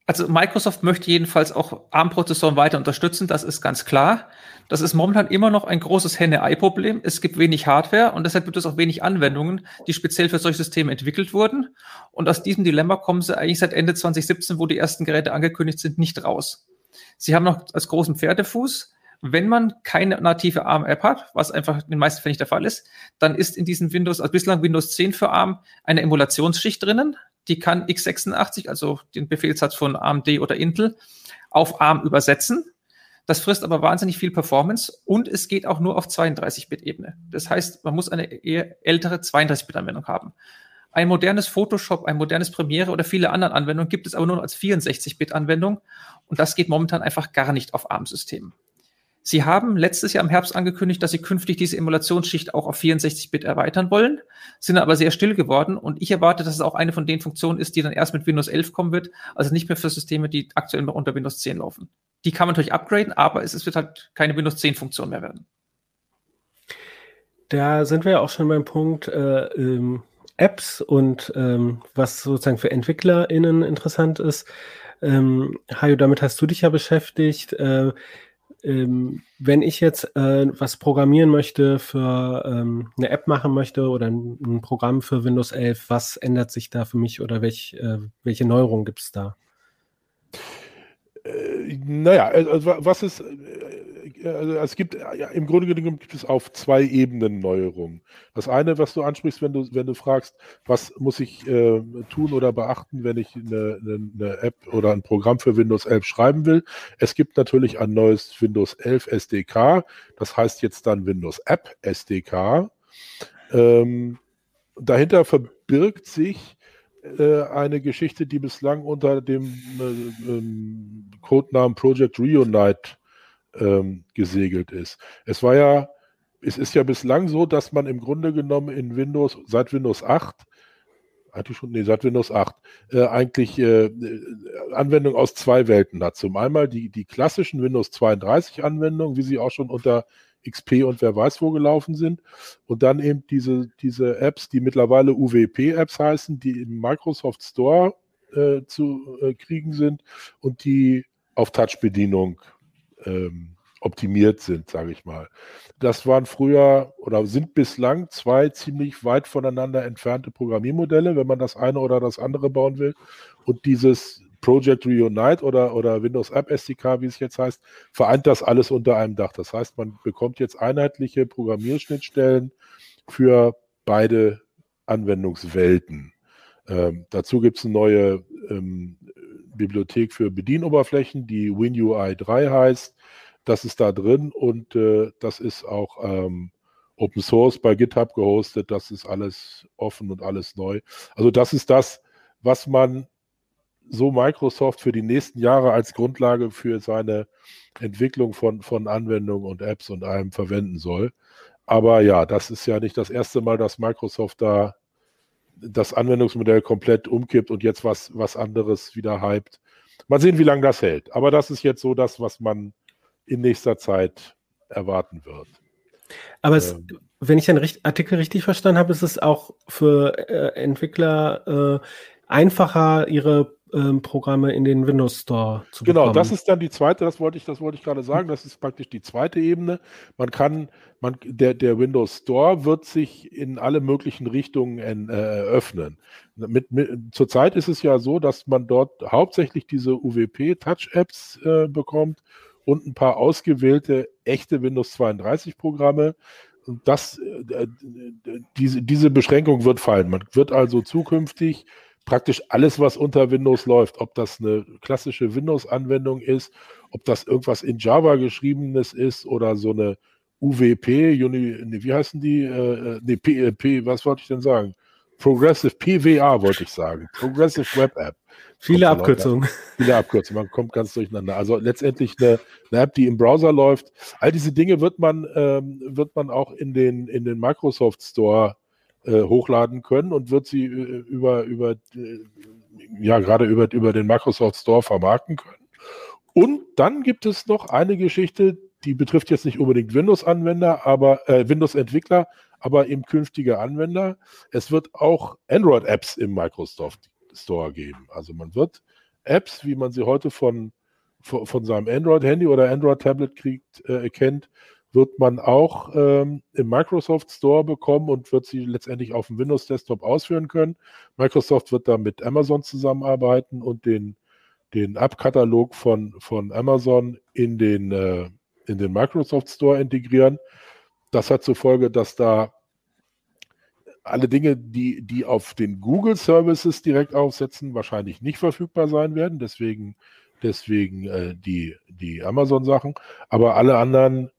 Also Microsoft möchte jedenfalls auch ARM-Prozessoren weiter unterstützen, das ist ganz klar. Das ist momentan immer noch ein großes Henne-Ei-Problem. Es gibt wenig Hardware und deshalb gibt es auch wenig Anwendungen, die speziell für solche Systeme entwickelt wurden. Und aus diesem Dilemma kommen sie eigentlich seit Ende 2017, wo die ersten Geräte angekündigt sind, nicht raus. Sie haben noch als großen Pferdefuß wenn man keine native ARM-App hat, was einfach in den meisten Fällen nicht der Fall ist, dann ist in diesem Windows, also bislang Windows 10 für ARM, eine Emulationsschicht drinnen. Die kann x86, also den Befehlssatz von AMD oder Intel, auf ARM übersetzen. Das frisst aber wahnsinnig viel Performance und es geht auch nur auf 32-Bit-Ebene. Das heißt, man muss eine eher ältere 32-Bit-Anwendung haben. Ein modernes Photoshop, ein modernes Premiere oder viele andere Anwendungen gibt es aber nur als 64-Bit-Anwendung und das geht momentan einfach gar nicht auf ARM-Systemen. Sie haben letztes Jahr im Herbst angekündigt, dass Sie künftig diese Emulationsschicht auch auf 64-Bit erweitern wollen, sind aber sehr still geworden und ich erwarte, dass es auch eine von den Funktionen ist, die dann erst mit Windows 11 kommen wird, also nicht mehr für Systeme, die aktuell noch unter Windows 10 laufen. Die kann man natürlich upgraden, aber es wird halt keine Windows 10 Funktion mehr werden. Da sind wir ja auch schon beim Punkt äh, ähm, Apps und ähm, was sozusagen für EntwicklerInnen interessant ist. Ähm, Hajo, damit hast du dich ja beschäftigt. Äh, ähm, wenn ich jetzt äh, was programmieren möchte für ähm, eine App machen möchte oder ein, ein, Programm für Windows 11, was ändert sich da für mich oder welch, äh, welche Neuerungen gibt es da? Äh, naja, also was ist, also es gibt, ja, im Grunde genommen gibt es auf zwei Ebenen Neuerungen. Das eine, was du ansprichst, wenn du, wenn du fragst, was muss ich äh, tun oder beachten, wenn ich eine, eine, eine, App oder ein Programm für Windows 11 schreiben will. Es gibt natürlich ein neues Windows 11 SDK, das heißt jetzt dann Windows App SDK. Ähm, dahinter verbirgt sich äh, eine Geschichte, die bislang unter dem äh, ähm, Codenamen Project Reunite ähm, gesegelt ist. Es war ja, es ist ja bislang so, dass man im Grunde genommen in Windows, seit Windows 8, eigentlich schon, nee, seit Windows 8, äh, eigentlich äh, Anwendungen aus zwei Welten hat. Zum einmal die, die klassischen Windows 32 Anwendungen, wie sie auch schon unter XP und wer weiß wo gelaufen sind. Und dann eben diese, diese Apps, die mittlerweile UWP-Apps heißen, die im Microsoft Store äh, zu äh, kriegen sind und die auf Touch-Bedienung ähm, optimiert sind, sage ich mal. Das waren früher oder sind bislang zwei ziemlich weit voneinander entfernte Programmiermodelle, wenn man das eine oder das andere bauen will. Und dieses Project Reunite oder, oder Windows App SDK, wie es jetzt heißt, vereint das alles unter einem Dach. Das heißt, man bekommt jetzt einheitliche Programmierschnittstellen für beide Anwendungswelten. Ähm, dazu gibt es eine neue ähm, Bibliothek für Bedienoberflächen, die WinUI 3 heißt. Das ist da drin und äh, das ist auch ähm, Open Source bei GitHub gehostet. Das ist alles offen und alles neu. Also das ist das, was man so Microsoft für die nächsten Jahre als Grundlage für seine Entwicklung von, von Anwendungen und Apps und allem verwenden soll. Aber ja, das ist ja nicht das erste Mal, dass Microsoft da das Anwendungsmodell komplett umkippt und jetzt was, was anderes wieder hypt. Mal sehen, wie lange das hält. Aber das ist jetzt so das, was man in nächster Zeit erwarten wird. Aber es, ähm, wenn ich den Artikel richtig verstanden habe, ist es auch für äh, Entwickler äh, einfacher, ihre ähm, Programme in den Windows Store zu genau, bekommen. Genau, das ist dann die zweite, das wollte ich, das wollte ich gerade sagen, das ist praktisch die zweite Ebene. Man kann, man, der, der Windows Store wird sich in alle möglichen Richtungen äh, öffnen. Mit, mit, zurzeit ist es ja so, dass man dort hauptsächlich diese UWP-Touch-Apps äh, bekommt und ein paar ausgewählte echte Windows 32 Programme. Und das, äh, diese, diese Beschränkung wird fallen. Man wird also zukünftig praktisch alles, was unter Windows läuft, ob das eine klassische Windows-Anwendung ist, ob das irgendwas in Java geschriebenes ist oder so eine UWP, Uni, wie heißen die? Äh, äh nee, P, äh, was wollte ich denn sagen? Progressive PWA wollte ich sagen. Progressive Web App. Viele Abkürzungen. Viele Abkürzungen, man kommt ganz durcheinander. Also letztendlich eine, eine, App, die im Browser läuft. All diese Dinge wird man, ähm, wird man auch in den, in den Microsoft Store äh, hochladen können und wird sie äh, über, über äh, ja, gerade über, über den Microsoft Store vermarkten können. Und dann gibt es noch eine Geschichte, die betrifft jetzt nicht unbedingt Windows-Anwender, aber äh, Windows-Entwickler, aber eben künftige Anwender. Es wird auch Android-Apps im Microsoft Store geben. Also man wird Apps, wie man sie heute von, von, von seinem Android-Handy oder Android-Tablet kriegt, äh, kennt, wird man auch ähm, im Microsoft Store bekommen und wird sie letztendlich auf dem Windows Desktop ausführen können. Microsoft wird da mit Amazon zusammenarbeiten und den, den App-Katalog von, von Amazon in den, äh, in den Microsoft Store integrieren. Das hat zur Folge, dass da alle Dinge, die, die auf den Google Services direkt aufsetzen, wahrscheinlich nicht verfügbar sein werden. Deswegen, deswegen äh, die, die Amazon-Sachen. Aber alle anderen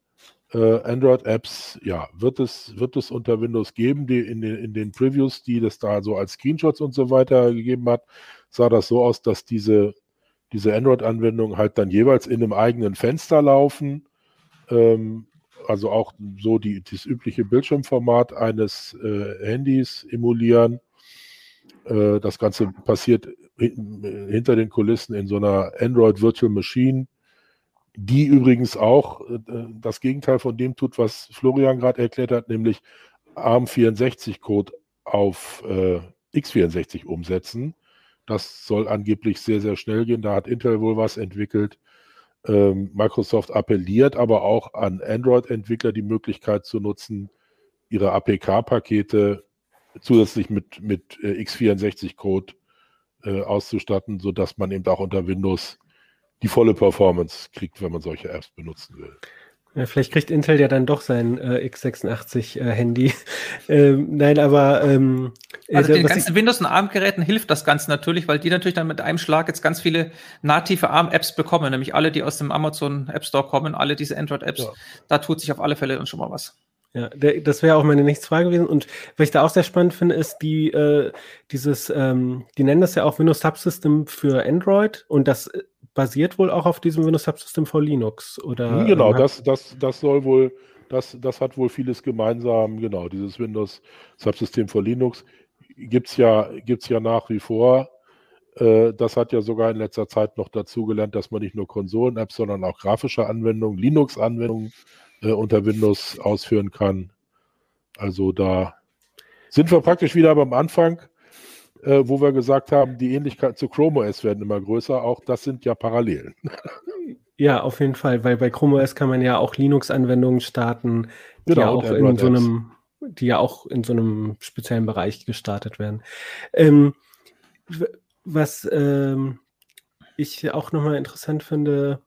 äh, Android-Apps, ja, wird es, wird es unter Windows geben, die in den, in den Previews, die das da so als Screenshots und so weiter gegeben hat, sah das so aus, dass diese, diese Android-Anwendungen halt dann jeweils in einem eigenen Fenster laufen. Ähm, also auch so die, das übliche Bildschirmformat eines äh, Handys emulieren. Äh, das Ganze passiert hinter den Kulissen in so einer Android Virtual Machine die übrigens auch äh, das Gegenteil von dem tut, was Florian gerade erklärt hat, nämlich ARM64-Code auf äh, x64 umsetzen. Das soll angeblich sehr, sehr schnell gehen. Da hat Intel wohl was entwickelt. Ähm, Microsoft appelliert aber auch an Android-Entwickler die Möglichkeit zu nutzen, ihre APK-Pakete zusätzlich mit, mit äh, x64-Code äh, auszustatten, sodass man eben auch unter Windows die volle Performance kriegt, wenn man solche Apps benutzen will. Ja, vielleicht kriegt Intel ja dann doch sein äh, x86-Handy. Äh, ähm, nein, aber ähm, äh, also den ganzen Windows- und ARM-Geräten hilft das Ganze natürlich, weil die natürlich dann mit einem Schlag jetzt ganz viele native ARM-Apps bekommen, nämlich alle, die aus dem Amazon App Store kommen, alle diese Android-Apps. Ja. Da tut sich auf alle Fälle dann schon mal was. Ja, der, das wäre auch meine nächste Frage gewesen. Und was ich da auch sehr spannend finde, ist die, äh, dieses, ähm, die nennen das ja auch Windows Subsystem für Android und das äh, basiert wohl auch auf diesem Windows Subsystem for Linux, oder? Hm, genau, ähm, das, das, das soll wohl, das, das hat wohl vieles gemeinsam, genau, dieses Windows Subsystem for Linux gibt es ja, gibt's ja nach wie vor. Äh, das hat ja sogar in letzter Zeit noch dazugelernt, dass man nicht nur Konsolen-Apps, sondern auch grafische Anwendungen, Linux-Anwendungen äh, unter Windows ausführen kann. Also da sind wir praktisch wieder beim Anfang, äh, wo wir gesagt haben, die Ähnlichkeiten zu Chrome OS werden immer größer. Auch das sind ja Parallelen. Ja, auf jeden Fall, weil bei Chrome OS kann man ja auch Linux-Anwendungen starten, die genau, ja auch in so einem, die ja auch in so einem speziellen Bereich gestartet werden. Ähm, was ähm, ich auch nochmal interessant finde,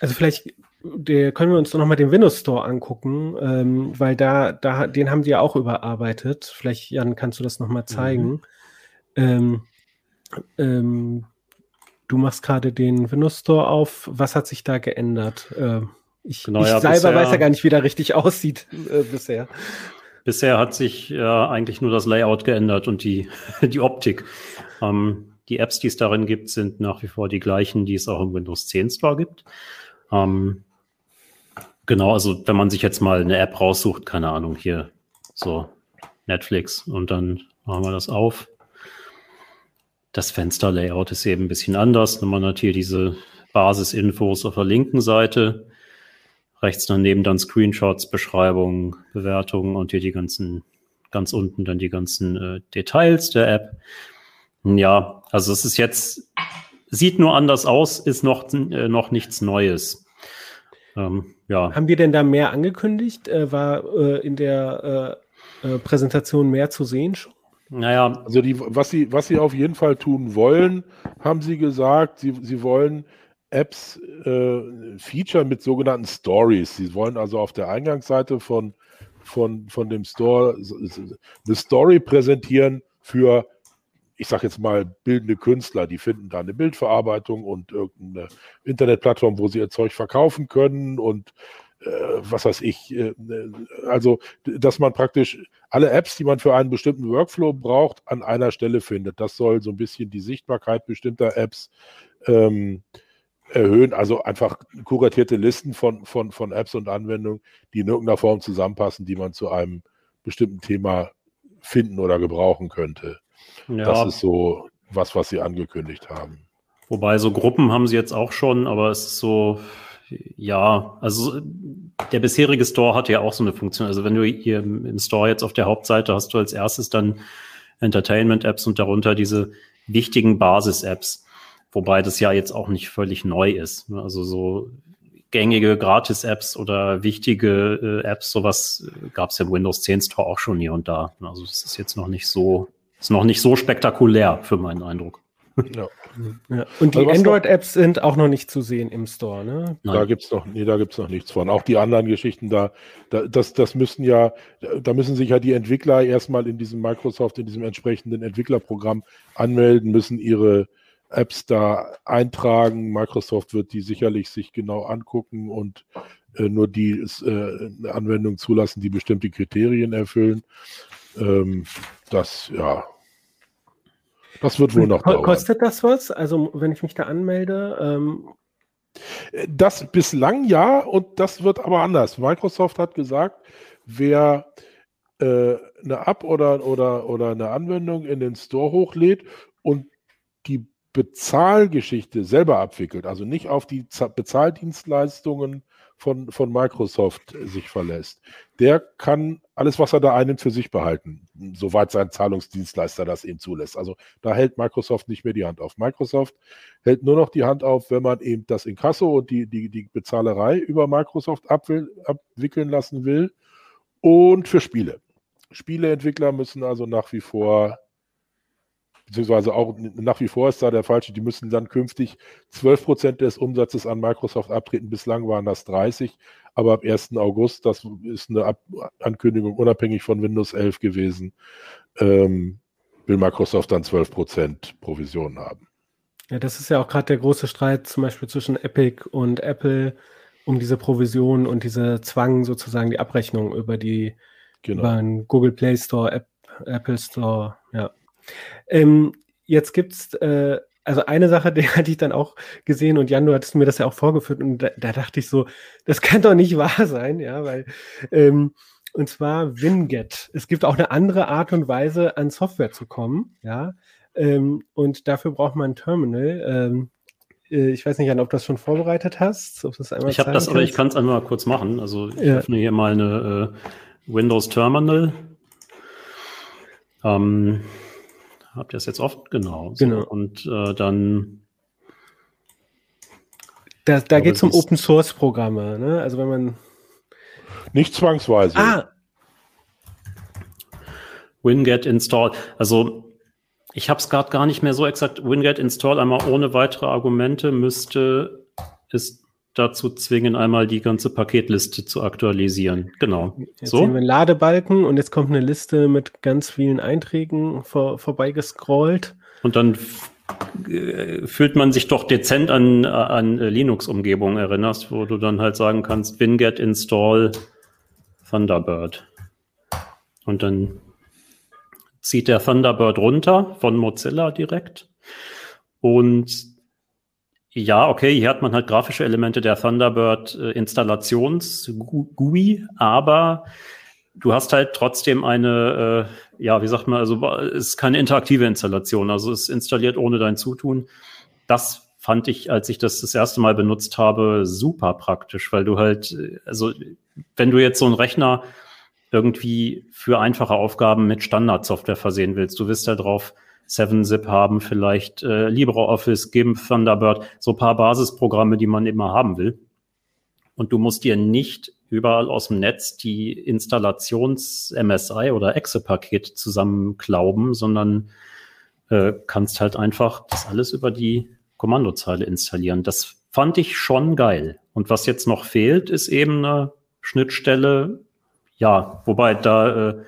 also vielleicht der können wir uns doch nochmal den Windows Store angucken, ähm, weil da, da, den haben die ja auch überarbeitet. Vielleicht, Jan, kannst du das nochmal zeigen. Mhm. Ähm, ähm, du machst gerade den Windows Store auf. Was hat sich da geändert? Äh, Ich, genau, ich ja, selber bisher, weiß ja gar nicht, wie der richtig aussieht äh, bisher. Bisher hat sich ja eigentlich nur das Layout geändert und die, die Optik. Ähm, die Apps, die es darin gibt, sind nach wie vor die gleichen, die es auch im Windows 10 Store gibt. Ähm, genau, also wenn man sich jetzt mal eine App raussucht, keine Ahnung, hier so Netflix und dann machen wir das auf. Das Fensterlayout ist eben ein bisschen anders. Man hat hier diese Basisinfos auf der linken Seite. Rechts daneben dann Screenshots, Beschreibungen, Bewertungen und hier die ganzen, ganz unten dann die ganzen äh, Details der App. Ja, also es ist jetzt, sieht nur anders aus, ist noch, äh, noch nichts Neues. Ähm, ja. Haben wir denn da mehr angekündigt? Äh, war äh, in der äh, äh, Präsentation mehr zu sehen schon? Naja. Also die, was sie, was sie auf jeden Fall tun wollen, haben sie gesagt, sie, sie wollen Apps äh, Feature mit sogenannten Stories. Sie wollen also auf der Eingangsseite von, von, von dem Store eine Story präsentieren für, ich sage jetzt mal, bildende Künstler. Die finden da eine Bildverarbeitung und irgendeine Internetplattform, wo sie ihr Zeug verkaufen können und was weiß ich. Äh, also, dass man praktisch alle Apps, die man für einen bestimmten Workflow braucht, an einer Stelle findet. Das soll so ein bisschen die Sichtbarkeit bestimmter Apps ähm, erhöhen, also einfach kuratierte Listen von, von, von Apps und Anwendungen, die in irgendeiner Form zusammenpassen, die man zu einem bestimmten Thema finden oder gebrauchen könnte. Ja. Das ist so was, was sie angekündigt haben. Wobei so Gruppen haben sie jetzt auch schon, aber es ist so, ja, also der bisherige Store hat ja auch so eine Funktion. Also wenn du hier im Store jetzt auf der Hauptseite hast du als erstes dann Entertainment-Apps und darunter diese wichtigen Basis-Apps. Wobei das ja jetzt auch nicht völlig neu ist. Ne? Also so gängige Gratis-Apps oder wichtige äh, Apps, sowas gab es ja im Windows 10 Store auch schon hier und da. Also das ist jetzt noch nicht so, ist noch nicht so spektakulär für meinen Eindruck. Ja. ja. Und die also Android-Apps sind auch noch nicht zu sehen im Store, ne? Nein. Da gibt es noch, nee, noch nichts von. Auch die anderen Geschichten da, da, das, das müssen ja, da müssen sich ja die Entwickler erstmal in diesem Microsoft, in diesem entsprechenden Entwicklerprogramm anmelden, müssen ihre Apps da eintragen. Microsoft wird die sicherlich sich genau angucken und äh, nur die äh, Anwendung zulassen, die bestimmte Kriterien erfüllen. Ähm, das, ja, das wird wohl noch dauern. Kostet das was? Also, wenn ich mich da anmelde? Ähm das bislang ja, und das wird aber anders. Microsoft hat gesagt, wer äh, eine App oder, oder, oder eine Anwendung in den Store hochlädt und die Bezahlgeschichte selber abwickelt, also nicht auf die Bezahldienstleistungen von, von Microsoft sich verlässt, der kann alles, was er da einnimmt, für sich behalten, soweit sein Zahlungsdienstleister das eben zulässt. Also da hält Microsoft nicht mehr die Hand auf. Microsoft hält nur noch die Hand auf, wenn man eben das Inkasso und die, die, die Bezahlerei über Microsoft abwickeln lassen will und für Spiele. Spieleentwickler müssen also nach wie vor beziehungsweise auch nach wie vor ist da der falsche, die müssen dann künftig 12 Prozent des Umsatzes an Microsoft abtreten. Bislang waren das 30, aber ab 1. August, das ist eine Ab Ankündigung unabhängig von Windows 11 gewesen, ähm, will Microsoft dann 12 Prozent Provision haben. Ja, das ist ja auch gerade der große Streit zum Beispiel zwischen Epic und Apple um diese Provision und diese Zwang sozusagen die Abrechnung über die genau. über den Google Play Store, App, Apple Store, ja. Ähm, jetzt gibt's äh, also eine Sache, die hatte ich dann auch gesehen und Jan, du hattest mir das ja auch vorgeführt und da, da dachte ich so, das kann doch nicht wahr sein, ja, weil ähm, und zwar Winget. Es gibt auch eine andere Art und Weise, an Software zu kommen, ja, ähm, und dafür braucht man ein Terminal. Ähm, äh, ich weiß nicht, Jan, ob du das schon vorbereitet hast. Ob das einmal ich habe das, aber ich kann es einmal kurz machen. Also ich ja. öffne hier mal eine äh, Windows Terminal. Ähm, Habt ihr es jetzt oft? Genau. So. genau. Und äh, dann. Da, da geht es um Open Source Programme, ne? Also wenn man. Nicht zwangsweise. Ah. Winget install. Also ich habe es gerade gar nicht mehr so exakt. Winget install einmal ohne weitere Argumente müsste es dazu zwingen, einmal die ganze Paketliste zu aktualisieren. Genau. Jetzt so. sehen wir einen Ladebalken und jetzt kommt eine Liste mit ganz vielen Einträgen vor, vorbeigescrollt. Und dann äh, fühlt man sich doch dezent an, an Linux-Umgebungen erinnerst, wo du dann halt sagen kannst, winget install Thunderbird. Und dann zieht der Thunderbird runter von Mozilla direkt. Und ja, okay, hier hat man halt grafische Elemente der Thunderbird äh, Installations-GUI, aber du hast halt trotzdem eine, äh, ja, wie sagt man, also es ist keine interaktive Installation, also es installiert ohne dein Zutun. Das fand ich, als ich das das erste Mal benutzt habe, super praktisch, weil du halt, also wenn du jetzt so einen Rechner irgendwie für einfache Aufgaben mit Standardsoftware versehen willst, du wirst da drauf 7-Zip haben, vielleicht äh, LibreOffice, GIMP, Thunderbird, so paar Basisprogramme, die man immer haben will. Und du musst dir nicht überall aus dem Netz die Installations-MSI oder Exe-Paket zusammenklauben, sondern äh, kannst halt einfach das alles über die Kommandozeile installieren. Das fand ich schon geil. Und was jetzt noch fehlt, ist eben eine Schnittstelle. Ja, wobei da äh,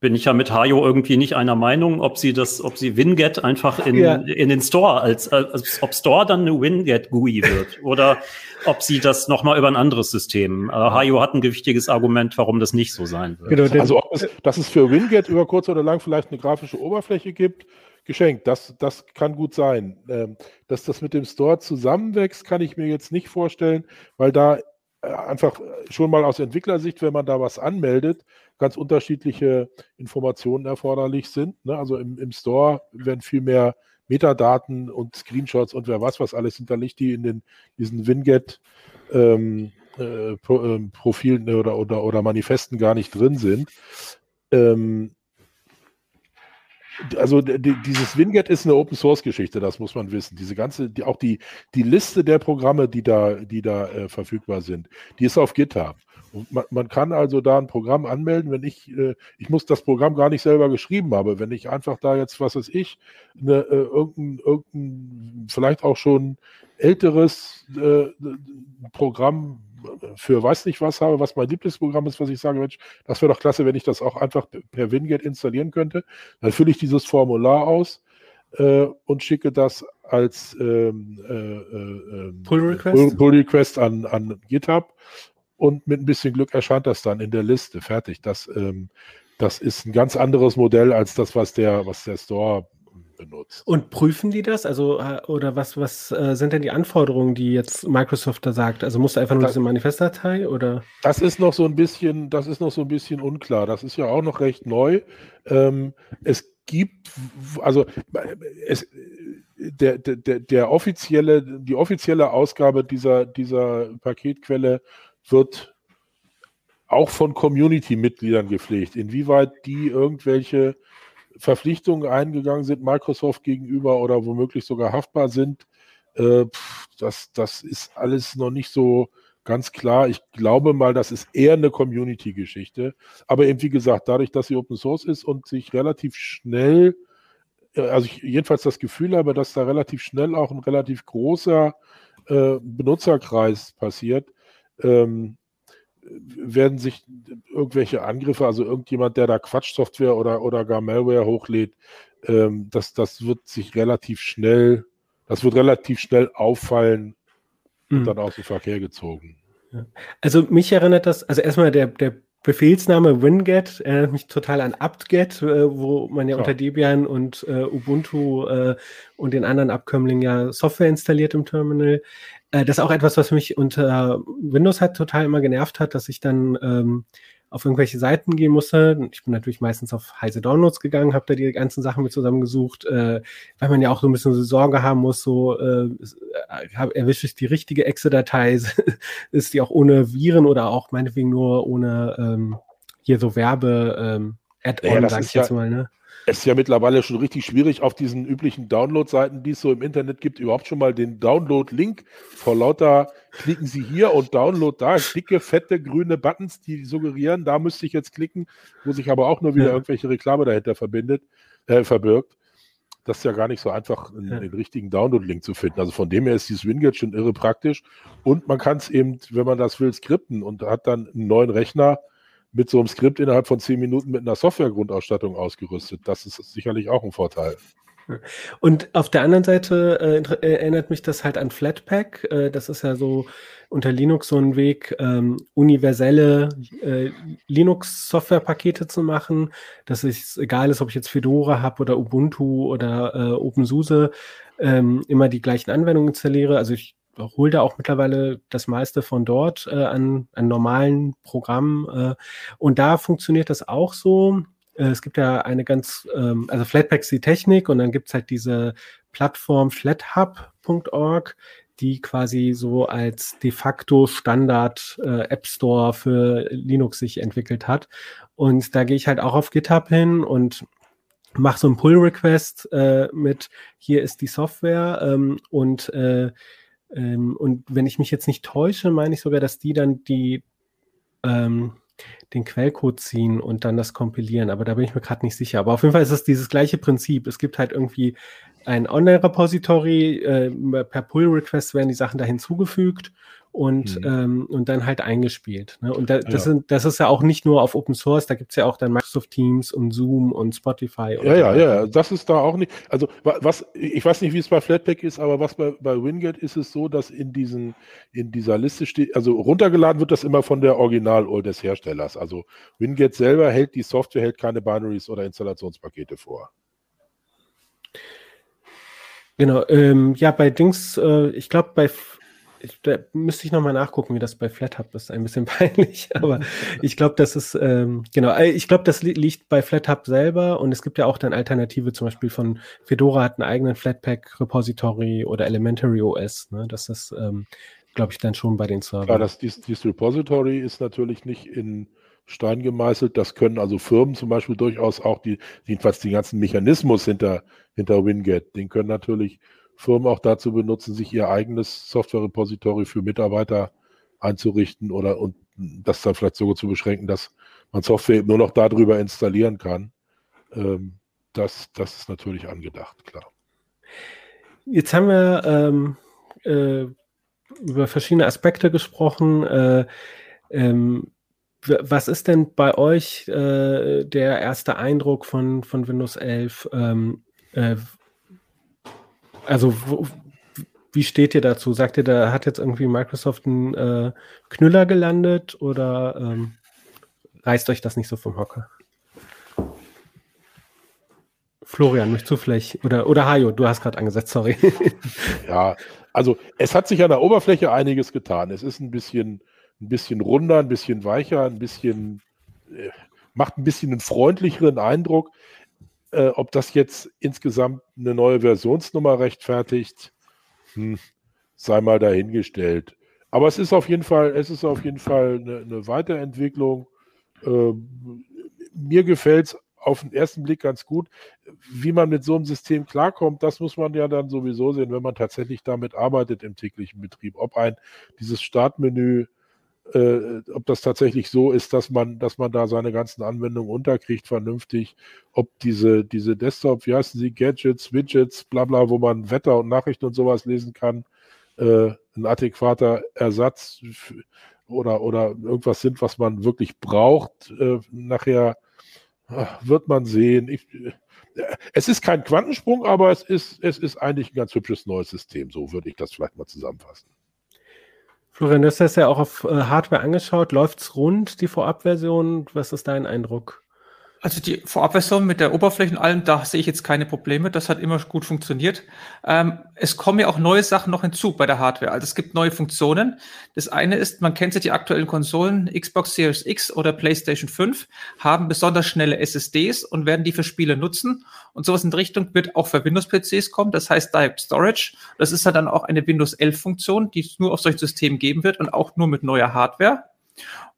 bin ich ja mit Hajo irgendwie nicht einer Meinung, ob sie das, ob sie Winget einfach in, ja. in den Store als, als ob Store dann eine Winget GUI wird oder ob sie das nochmal über ein anderes System. Äh, Hajo hat ein gewichtiges Argument, warum das nicht so sein wird. Genau, also ob es, dass es für Winget über kurz oder lang vielleicht eine grafische Oberfläche gibt, geschenkt. Das, das kann gut sein. Ähm, dass das mit dem Store zusammenwächst, kann ich mir jetzt nicht vorstellen, weil da einfach schon mal aus Entwicklersicht, wenn man da was anmeldet, ganz unterschiedliche Informationen erforderlich sind. Ne? Also im, im Store werden viel mehr Metadaten und Screenshots und wer was was alles hinterlegt, die in den, diesen Winget ähm, äh, Pro, äh, Profilen oder, oder, oder Manifesten gar nicht drin sind. Ähm, also die, dieses Winget ist eine Open Source Geschichte, das muss man wissen. Diese ganze, die, auch die, die Liste der Programme, die da, die da äh, verfügbar sind, die ist auf GitHub. Und man, man, kann also da ein Programm anmelden, wenn ich, äh, ich muss das Programm gar nicht selber geschrieben haben, wenn ich einfach da jetzt, was weiß ich, eine, äh, irgendein, irgendein, vielleicht auch schon älteres äh, Programm für weiß nicht was habe, was mein Lieblingsprogramm ist, was ich sage, Mensch, das wäre doch klasse, wenn ich das auch einfach per Winget installieren könnte. Dann fülle ich dieses Formular aus äh, und schicke das als ähm, äh, äh, ähm, Pull Request, Pull, Request an, an GitHub und mit ein bisschen Glück erscheint das dann in der Liste. Fertig. Das, ähm, das ist ein ganz anderes Modell als das, was der, was der Store benutzt. Und prüfen die das? Also, äh, oder was, was äh, sind denn die Anforderungen, die jetzt Microsoft da sagt? Also musst du einfach nur das, diese Manifestdatei oder? Das ist noch so ein bisschen, das ist noch so ein bisschen unklar. Das ist ja auch noch recht neu. Ähm, es gibt, also es, der, der, der offizielle, die offizielle Ausgabe dieser, dieser Paketquelle wird auch von Community-Mitgliedern gepflegt. Inwieweit die irgendwelche Verpflichtungen eingegangen sind, Microsoft gegenüber oder womöglich sogar haftbar sind, äh, das, das ist alles noch nicht so ganz klar. Ich glaube mal, das ist eher eine Community-Geschichte. Aber eben wie gesagt, dadurch, dass sie Open Source ist und sich relativ schnell, äh, also ich jedenfalls das Gefühl habe, dass da relativ schnell auch ein relativ großer äh, Benutzerkreis passiert, ähm, werden sich irgendwelche Angriffe, also irgendjemand, der da Quatschsoftware oder, oder gar Malware hochlädt, ähm, das, das wird sich relativ schnell, das wird relativ schnell auffallen und mhm. dann aus dem Verkehr gezogen. Also mich erinnert das, also erstmal der, der Befehlsname Winget erinnert mich total an apt-get, äh, wo man ja, ja, unter Debian und äh, Ubuntu äh, und den anderen Abkömmlingen ja Software installiert im Terminal. Äh, das ist auch etwas, was mich unter Windows halt total immer genervt hat, dass ich dann ähm, auf irgendwelche Seiten gehen musste. Ich bin natürlich meistens auf heise Downloads gegangen, habe da die ganzen Sachen mit zusammengesucht, äh, weil man ja auch so ein bisschen so Sorge haben muss, so äh, hab, erwische ich die richtige Exe-Datei, ist die auch ohne Viren oder auch meinetwegen nur ohne ähm, hier so Werbe ähm, Add-on, ja, sag ich jetzt ja, mal, ne? Es ist ja mittlerweile schon richtig schwierig, auf diesen üblichen Download-Seiten, die es so im Internet gibt, überhaupt schon mal den Download-Link vor lauter klicken Sie hier und Download da, dicke, fette, grüne Buttons, die suggerieren, da müsste ich jetzt klicken, wo sich aber auch nur wieder ja. irgendwelche Reklame dahinter verbindet, äh, verbirgt. Das ist ja gar nicht so einfach, einen, ja. den richtigen Download-Link zu finden. Also von dem her ist dieses Winget schon irre praktisch. Und man kann es eben, wenn man das will, skripten und hat dann einen neuen Rechner, mit so einem Skript innerhalb von zehn Minuten mit einer Softwaregrundausstattung ausgerüstet. Das ist sicherlich auch ein Vorteil. Und auf der anderen Seite äh, erinnert mich das halt an Flatpak. Äh, das ist ja so unter Linux so ein Weg, ähm, universelle äh, Linux-Software-Pakete zu machen, dass es egal ist, ob ich jetzt Fedora habe oder Ubuntu oder äh, OpenSUSE, ähm, immer die gleichen Anwendungen installiere. Also ich hole da auch mittlerweile das meiste von dort äh, an, an normalen Programmen. Äh, und da funktioniert das auch so. Äh, es gibt ja eine ganz, ähm, also Flatpak ist die Technik und dann gibt es halt diese Plattform flathub.org, die quasi so als de facto Standard äh, App Store für Linux sich entwickelt hat. Und da gehe ich halt auch auf GitHub hin und mache so einen Pull-Request äh, mit hier ist die Software ähm, und äh, ähm, und wenn ich mich jetzt nicht täusche, meine ich sogar, dass die dann die ähm, den Quellcode ziehen und dann das kompilieren, aber da bin ich mir gerade nicht sicher. Aber auf jeden Fall ist es dieses gleiche Prinzip. Es gibt halt irgendwie ein Online-Repository, äh, per Pull-Request werden die Sachen da hinzugefügt und, mhm. ähm, und dann halt eingespielt. Ne? Und da, das, ja. sind, das ist ja auch nicht nur auf Open Source, da gibt es ja auch dann Microsoft Teams und Zoom und Spotify. Und ja, ja, ja, das ist da auch nicht. Also was, ich weiß nicht, wie es bei Flatpak ist, aber was bei, bei Winget ist es so, dass in diesen, in dieser Liste steht, also runtergeladen wird das immer von der Original des Herstellers. Also Winget selber hält die Software, hält keine Binaries oder Installationspakete vor. Genau, ähm, ja, bei Dings, äh, ich glaube, bei ich, da müsste ich nochmal nachgucken, wie das bei FlatHub ist. Ein bisschen peinlich, aber ich glaube, das ist, ähm, genau, äh, ich glaube, das li liegt bei FlatHub selber und es gibt ja auch dann Alternative, zum Beispiel von Fedora hat einen eigenen Flatpak-Repository oder Elementary OS. Ne? Das ist, ähm, glaube ich, dann schon bei den Servern. Ja, das, dies, dieses Repository ist natürlich nicht in Stein gemeißelt. Das können also Firmen zum Beispiel durchaus auch, die, jedenfalls den ganzen Mechanismus hinter, hinter Winget, den können natürlich Firmen auch dazu benutzen, sich ihr eigenes Software-Repository für Mitarbeiter einzurichten oder und das dann vielleicht sogar zu beschränken, dass man Software nur noch darüber installieren kann. Ähm, das, das ist natürlich angedacht, klar. Jetzt haben wir ähm, äh, über verschiedene Aspekte gesprochen. Äh, ähm, was ist denn bei euch äh, der erste Eindruck von, von Windows 11? Also wo, wie steht ihr dazu? Sagt ihr, da hat jetzt irgendwie Microsoft einen äh, Knüller gelandet oder ähm, reißt euch das nicht so vom Hocker? Florian, mich zufällig. Oder, oder Hajo, du hast gerade angesetzt, sorry. ja, also es hat sich an der Oberfläche einiges getan. Es ist ein bisschen, ein bisschen runder, ein bisschen weicher, ein bisschen, äh, macht ein bisschen einen freundlicheren Eindruck. Äh, ob das jetzt insgesamt eine neue Versionsnummer rechtfertigt, hm, sei mal dahingestellt. Aber es ist auf jeden Fall, es ist auf jeden Fall eine, eine Weiterentwicklung. Äh, mir gefällt es auf den ersten Blick ganz gut. Wie man mit so einem System klarkommt, das muss man ja dann sowieso sehen, wenn man tatsächlich damit arbeitet im täglichen Betrieb. Ob ein dieses Startmenü äh, ob das tatsächlich so ist, dass man, dass man da seine ganzen Anwendungen unterkriegt, vernünftig, ob diese, diese Desktop, wie heißen sie, Gadgets, Widgets, bla bla, wo man Wetter und Nachrichten und sowas lesen kann, äh, ein adäquater Ersatz oder, oder irgendwas sind, was man wirklich braucht, äh, nachher wird man sehen. Ich, äh, es ist kein Quantensprung, aber es ist, es ist eigentlich ein ganz hübsches neues System. So würde ich das vielleicht mal zusammenfassen. Florian, du hast das ja auch auf äh, Hardware angeschaut. Läuft es rund, die Vorabversion? Was ist dein Eindruck? Also die Vorabversion mit der Oberfläche und allem, da sehe ich jetzt keine Probleme. Das hat immer gut funktioniert. Ähm, es kommen ja auch neue Sachen noch hinzu bei der Hardware. Also es gibt neue Funktionen. Das eine ist, man kennt ja die aktuellen Konsolen, Xbox Series X oder PlayStation 5, haben besonders schnelle SSDs und werden die für Spiele nutzen. Und sowas in Richtung wird auch für Windows-PCs kommen. Das heißt Direct Storage. Das ist dann auch eine Windows 11 Funktion, die es nur auf solchen Systemen geben wird und auch nur mit neuer Hardware.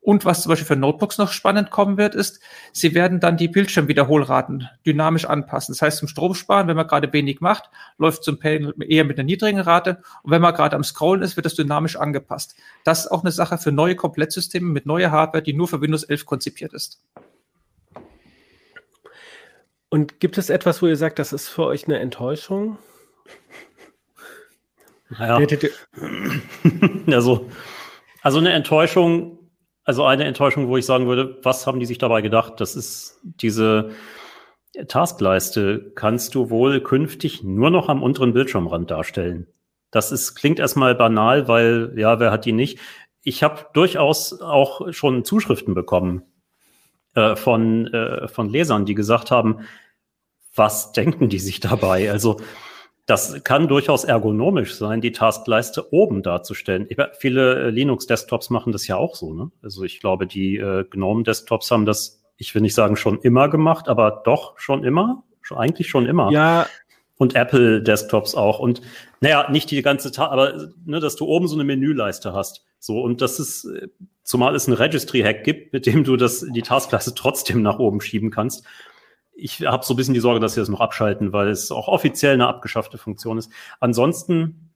Und was zum Beispiel für Notebooks noch spannend kommen wird, ist, sie werden dann die Bildschirmwiederholraten dynamisch anpassen. Das heißt, zum Stromsparen, wenn man gerade wenig macht, läuft zum Panel eher mit einer niedrigen Rate. Und wenn man gerade am Scrollen ist, wird das dynamisch angepasst. Das ist auch eine Sache für neue Komplettsysteme mit neuer Hardware, die nur für Windows 11 konzipiert ist. Und gibt es etwas, wo ihr sagt, das ist für euch eine Enttäuschung? Naja. also, also eine Enttäuschung also eine Enttäuschung, wo ich sagen würde, was haben die sich dabei gedacht? Das ist diese, Taskleiste kannst du wohl künftig nur noch am unteren Bildschirmrand darstellen. Das ist, klingt erstmal banal, weil, ja, wer hat die nicht? Ich habe durchaus auch schon Zuschriften bekommen äh, von, äh, von Lesern, die gesagt haben, was denken die sich dabei? Also das kann durchaus ergonomisch sein, die Taskleiste oben darzustellen. Ich, viele äh, Linux-Desktops machen das ja auch so. Ne? Also ich glaube, die äh, GNOME-Desktops haben das, ich will nicht sagen schon immer gemacht, aber doch schon immer, schon, eigentlich schon immer. Ja. Und Apple-Desktops auch. Und naja, nicht die ganze Tat, aber ne, dass du oben so eine Menüleiste hast. So, und das ist, äh, zumal es einen Registry-Hack gibt, mit dem du das, die Taskleiste trotzdem nach oben schieben kannst ich habe so ein bisschen die Sorge, dass sie das noch abschalten, weil es auch offiziell eine abgeschaffte Funktion ist. Ansonsten,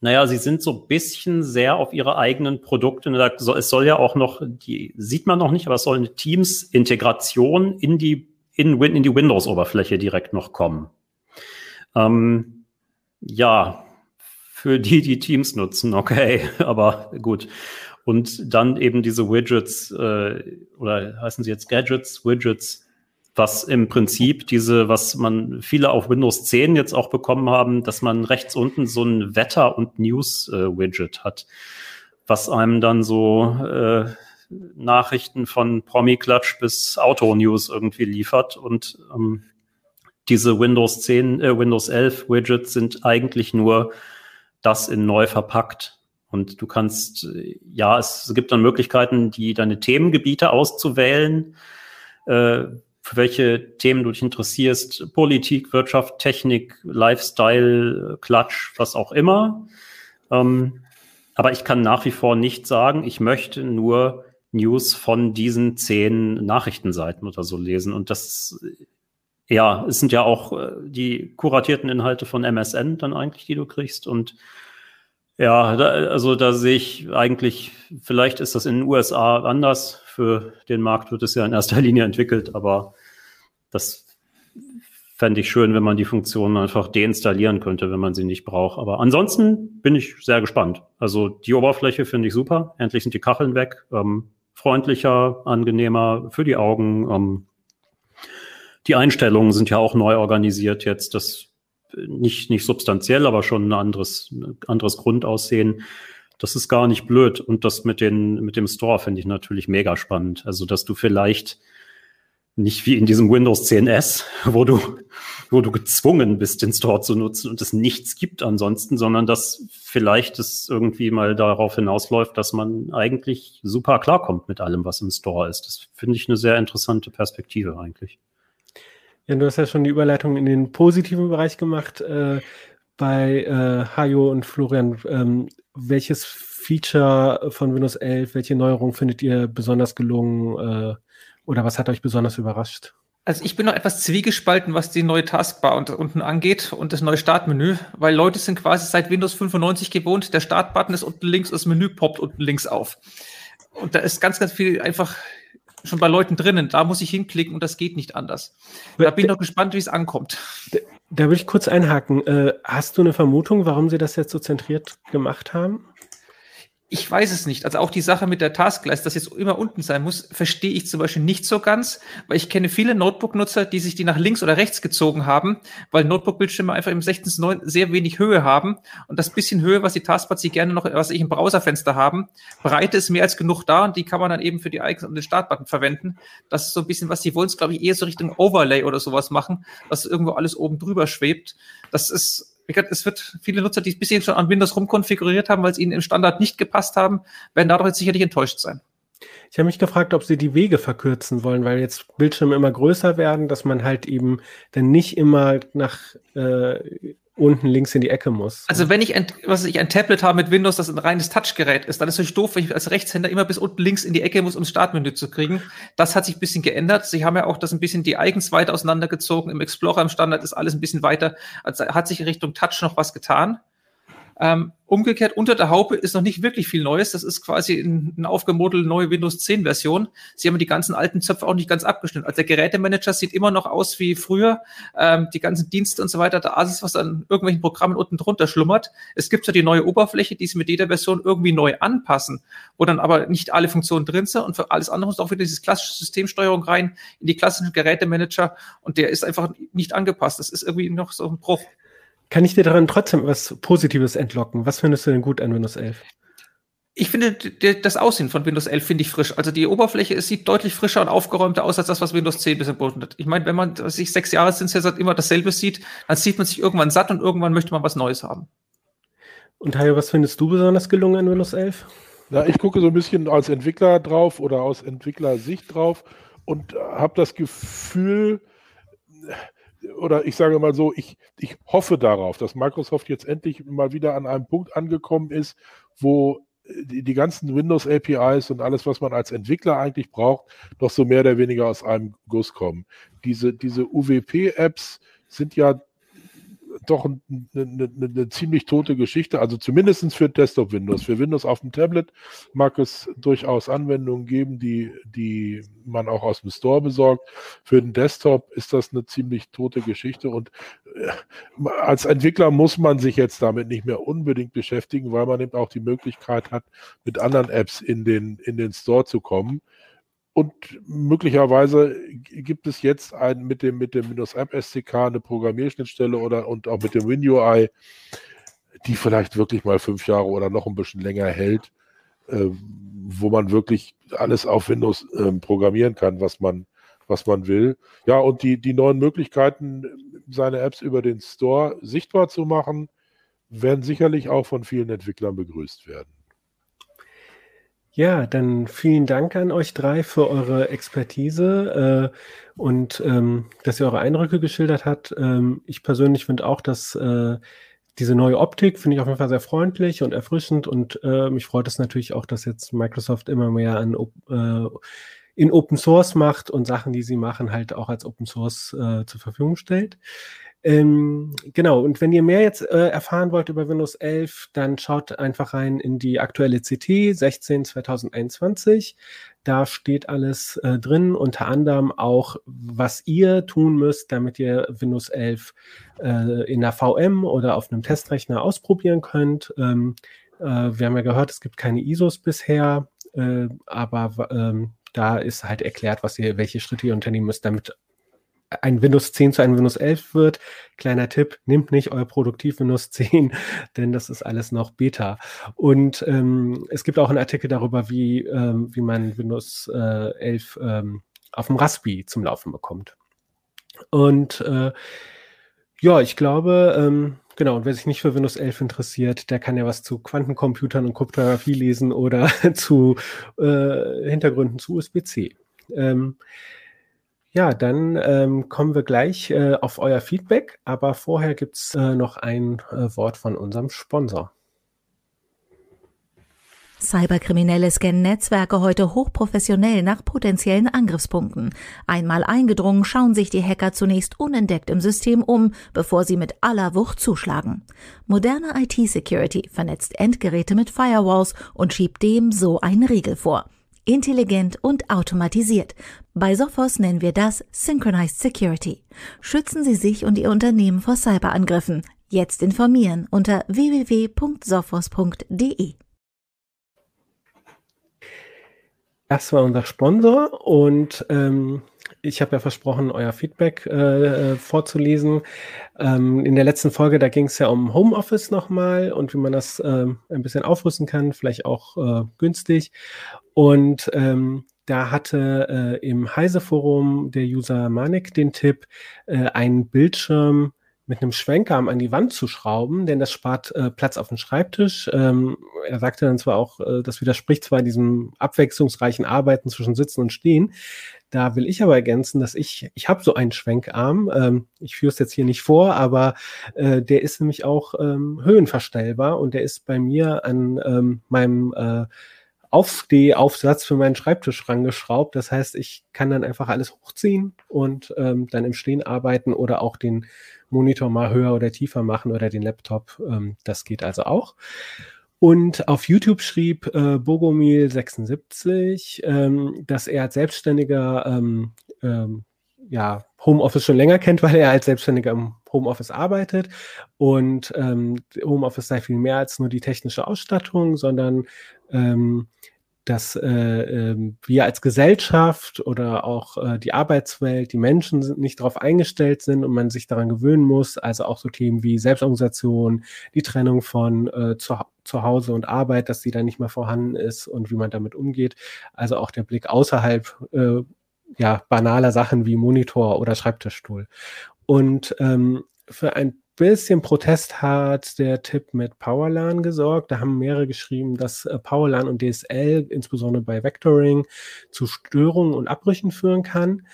naja, sie sind so ein bisschen sehr auf ihre eigenen Produkte. Es soll ja auch noch, die sieht man noch nicht, aber es soll eine Teams-Integration in die, in, in die Windows-Oberfläche direkt noch kommen. Ähm, ja, für die, die Teams nutzen, okay, aber gut. Und dann eben diese Widgets, äh, oder heißen sie jetzt Gadgets, Widgets, was im Prinzip diese, was man viele auf Windows 10 jetzt auch bekommen haben, dass man rechts unten so ein Wetter- und News-Widget hat, was einem dann so äh, Nachrichten von Promi-Klatsch bis Auto-News irgendwie liefert. Und ähm, diese Windows 10, äh, Windows 11 Widgets sind eigentlich nur das in neu verpackt. Und du kannst, ja, es gibt dann Möglichkeiten, die deine Themengebiete auszuwählen. Äh, für welche Themen du dich interessierst, Politik, Wirtschaft, Technik, Lifestyle, Klatsch, was auch immer. Ähm, aber ich kann nach wie vor nicht sagen, ich möchte nur News von diesen zehn Nachrichtenseiten oder so lesen. Und das, ja, es sind ja auch äh, die kuratierten Inhalte von MSN dann eigentlich, die du kriegst. Und ja, da, also da sehe ich eigentlich, vielleicht ist das in den USA anders. Für den Markt wird es ja in erster Linie entwickelt, aber das fände ich schön, wenn man die Funktion einfach deinstallieren könnte, wenn man sie nicht braucht. Aber ansonsten bin ich sehr gespannt. Also die Oberfläche finde ich super. Endlich sind die Kacheln weg. Ähm, freundlicher, angenehmer für die Augen. Ähm, die Einstellungen sind ja auch neu organisiert jetzt. Das nicht, nicht substanziell, aber schon ein anderes, anderes Grundaussehen. Das ist gar nicht blöd. Und das mit den, mit dem Store finde ich natürlich mega spannend. Also, dass du vielleicht nicht wie in diesem Windows 10S, wo du, wo du gezwungen bist, den Store zu nutzen und es nichts gibt ansonsten, sondern dass vielleicht es irgendwie mal darauf hinausläuft, dass man eigentlich super klarkommt mit allem, was im Store ist. Das finde ich eine sehr interessante Perspektive eigentlich. Ja, du hast ja schon die Überleitung in den positiven Bereich gemacht. Äh, bei äh, Hajo und Florian, ähm, welches Feature von Windows 11, welche Neuerung findet ihr besonders gelungen? Äh, oder was hat euch besonders überrascht? Also ich bin noch etwas zwiegespalten, was die neue Taskbar unten angeht und das neue Startmenü, weil Leute sind quasi seit Windows 95 gewohnt, der Startbutton ist unten links, das Menü poppt unten links auf. Und da ist ganz, ganz viel einfach schon bei Leuten drinnen. Da muss ich hinklicken und das geht nicht anders. Da bin ich noch gespannt, wie es ankommt. Da, da würde ich kurz einhaken. Äh, hast du eine Vermutung, warum sie das jetzt so zentriert gemacht haben? Ich weiß es nicht. Also auch die Sache mit der Taskleiste, dass jetzt immer unten sein muss, verstehe ich zum Beispiel nicht so ganz, weil ich kenne viele Notebook-Nutzer, die sich die nach links oder rechts gezogen haben, weil Notebook-Bildschirme einfach im 16.9 sehr wenig Höhe haben und das bisschen Höhe, was die Taskpads sie gerne noch, was ich im Browserfenster haben, Breite ist mehr als genug da und die kann man dann eben für die Icons und den Startbutton verwenden. Das ist so ein bisschen, was sie wollen, glaube ich, eher so Richtung Overlay oder sowas machen, dass irgendwo alles oben drüber schwebt. Das ist es wird viele Nutzer, die es bisher schon an Windows rumkonfiguriert haben, weil es ihnen im Standard nicht gepasst haben, werden dadurch jetzt sicherlich enttäuscht sein. Ich habe mich gefragt, ob sie die Wege verkürzen wollen, weil jetzt Bildschirme immer größer werden, dass man halt eben dann nicht immer nach äh, unten links in die Ecke muss. Also wenn ich ein, was ich ein Tablet habe mit Windows, das ein reines Touchgerät ist, dann ist es doof, wenn ich als Rechtshänder immer bis unten links in die Ecke muss, um das Startmenü zu kriegen. Das hat sich ein bisschen geändert. Sie haben ja auch das ein bisschen die Icons weiter auseinandergezogen. Im Explorer im Standard ist alles ein bisschen weiter. Also hat sich in Richtung Touch noch was getan. Ähm, umgekehrt, unter der Haube ist noch nicht wirklich viel Neues. Das ist quasi eine ein aufgemodelte neue Windows 10 Version. Sie haben die ganzen alten Zöpfe auch nicht ganz abgeschnitten. Also der Gerätemanager sieht immer noch aus wie früher. Ähm, die ganzen Dienste und so weiter, da ist was an irgendwelchen Programmen unten drunter schlummert. Es gibt so die neue Oberfläche, die sie mit jeder Version irgendwie neu anpassen, wo dann aber nicht alle Funktionen drin sind und für alles andere muss auch wieder dieses klassische Systemsteuerung rein in die klassischen Gerätemanager und der ist einfach nicht angepasst. Das ist irgendwie noch so ein Bruch. Kann ich dir daran trotzdem was Positives entlocken? Was findest du denn gut an Windows 11? Ich finde das Aussehen von Windows 11 finde ich frisch. Also die Oberfläche es sieht deutlich frischer und aufgeräumter aus als das, was Windows 10 bisher boten hat. Ich meine, wenn man sich sechs Jahre sind jetzt immer dasselbe sieht, dann sieht man sich irgendwann satt und irgendwann möchte man was Neues haben. Und Hajo, was findest du besonders gelungen an Windows 11? Na, ich gucke so ein bisschen als Entwickler drauf oder aus Entwicklersicht drauf und habe das Gefühl, oder ich sage mal so, ich, ich hoffe darauf, dass Microsoft jetzt endlich mal wieder an einem Punkt angekommen ist, wo die, die ganzen Windows-APIs und alles, was man als Entwickler eigentlich braucht, doch so mehr oder weniger aus einem Guss kommen. Diese, diese UWP-Apps sind ja doch eine, eine, eine, ziemlich tote Geschichte. Also zumindest für Desktop Windows. Für Windows auf dem Tablet mag es durchaus Anwendungen geben, die, die man auch aus dem Store besorgt. Für den Desktop ist das eine ziemlich tote Geschichte und äh, als Entwickler muss man sich jetzt damit nicht mehr unbedingt beschäftigen, weil man eben auch die Möglichkeit hat, mit anderen Apps in den, in den Store zu kommen. Und möglicherweise gibt es jetzt ein, mit dem, mit dem Windows App SDK eine Programmierschnittstelle oder und auch mit dem WinUI, die vielleicht wirklich mal fünf Jahre oder noch ein bisschen länger hält, äh, wo man wirklich alles auf Windows äh, programmieren kann, was man, was man will. Ja, und die, die neuen Möglichkeiten, seine Apps über den Store sichtbar zu machen, werden sicherlich auch von vielen Entwicklern begrüßt werden. Ja, dann vielen Dank an euch drei für eure Expertise äh, und ähm, dass ihr eure Eindrücke geschildert habt. Ähm, ich persönlich finde auch, dass äh, diese neue Optik finde ich auf jeden Fall sehr freundlich und erfrischend und äh, mich freut es natürlich auch, dass jetzt Microsoft immer mehr an, äh, in Open Source macht und Sachen, die sie machen, halt auch als Open Source äh, zur Verfügung stellt. Ähm, genau, und wenn ihr mehr jetzt äh, erfahren wollt über Windows 11, dann schaut einfach rein in die aktuelle CT 16 2021. Da steht alles äh, drin, unter anderem auch, was ihr tun müsst, damit ihr Windows 11 äh, in der VM oder auf einem Testrechner ausprobieren könnt. Ähm, äh, wir haben ja gehört, es gibt keine ISOs bisher, äh, aber ähm, da ist halt erklärt, was ihr, welche Schritte ihr unternehmen müsst, damit ein Windows 10 zu einem Windows 11 wird. Kleiner Tipp, nehmt nicht euer Produktiv Windows 10, denn das ist alles noch Beta. Und ähm, es gibt auch einen Artikel darüber, wie, ähm, wie man Windows äh, 11 ähm, auf dem Raspi zum Laufen bekommt. Und äh, ja, ich glaube, ähm, genau, und wer sich nicht für Windows 11 interessiert, der kann ja was zu Quantencomputern und Kryptographie lesen oder zu äh, Hintergründen zu USB-C. Ähm, ja, dann ähm, kommen wir gleich äh, auf euer Feedback, aber vorher gibt es äh, noch ein äh, Wort von unserem Sponsor. Cyberkriminelle scannen Netzwerke heute hochprofessionell nach potenziellen Angriffspunkten. Einmal eingedrungen, schauen sich die Hacker zunächst unentdeckt im System um, bevor sie mit aller Wucht zuschlagen. Moderne IT-Security vernetzt Endgeräte mit Firewalls und schiebt dem so einen Riegel vor intelligent und automatisiert. Bei Sophos nennen wir das Synchronized Security. Schützen Sie sich und Ihr Unternehmen vor Cyberangriffen. Jetzt informieren unter www.sophos.de. Das war unser Sponsor und ähm, ich habe ja versprochen, euer Feedback äh, vorzulesen. Ähm, in der letzten Folge, da ging es ja um Homeoffice nochmal und wie man das äh, ein bisschen aufrüsten kann, vielleicht auch äh, günstig. Und ähm, da hatte äh, im Heise-Forum der User Manik den Tipp, äh, einen Bildschirm mit einem Schwenkarm an die Wand zu schrauben, denn das spart äh, Platz auf dem Schreibtisch. Ähm, er sagte dann zwar auch, äh, das widerspricht zwar diesem abwechslungsreichen Arbeiten zwischen Sitzen und Stehen. Da will ich aber ergänzen, dass ich, ich habe so einen Schwenkarm, ähm, ich führe es jetzt hier nicht vor, aber äh, der ist nämlich auch ähm, höhenverstellbar und der ist bei mir an ähm, meinem äh, Aufstehaufsatz für meinen Schreibtisch rangeschraubt. Das heißt, ich kann dann einfach alles hochziehen und ähm, dann im Stehen arbeiten oder auch den Monitor mal höher oder tiefer machen oder den Laptop. Ähm, das geht also auch. Und auf YouTube schrieb äh, Bogomil76, ähm, dass er als Selbstständiger ähm, ähm, ja, Homeoffice schon länger kennt, weil er als Selbstständiger im Homeoffice arbeitet. Und ähm, Homeoffice sei viel mehr als nur die technische Ausstattung, sondern ähm, dass äh, äh, wir als Gesellschaft oder auch äh, die Arbeitswelt, die Menschen sind nicht darauf eingestellt sind und man sich daran gewöhnen muss. Also auch so Themen wie Selbstorganisation, die Trennung von äh, zu, zu Hause und Arbeit, dass die da nicht mehr vorhanden ist und wie man damit umgeht. Also auch der Blick außerhalb äh, ja, banaler Sachen wie Monitor oder Schreibtischstuhl. Und ähm, für ein bisschen Protest hat der Tipp mit PowerLAN gesorgt. Da haben mehrere geschrieben, dass äh, PowerLAN und DSL, insbesondere bei Vectoring, zu Störungen und Abbrüchen führen kann.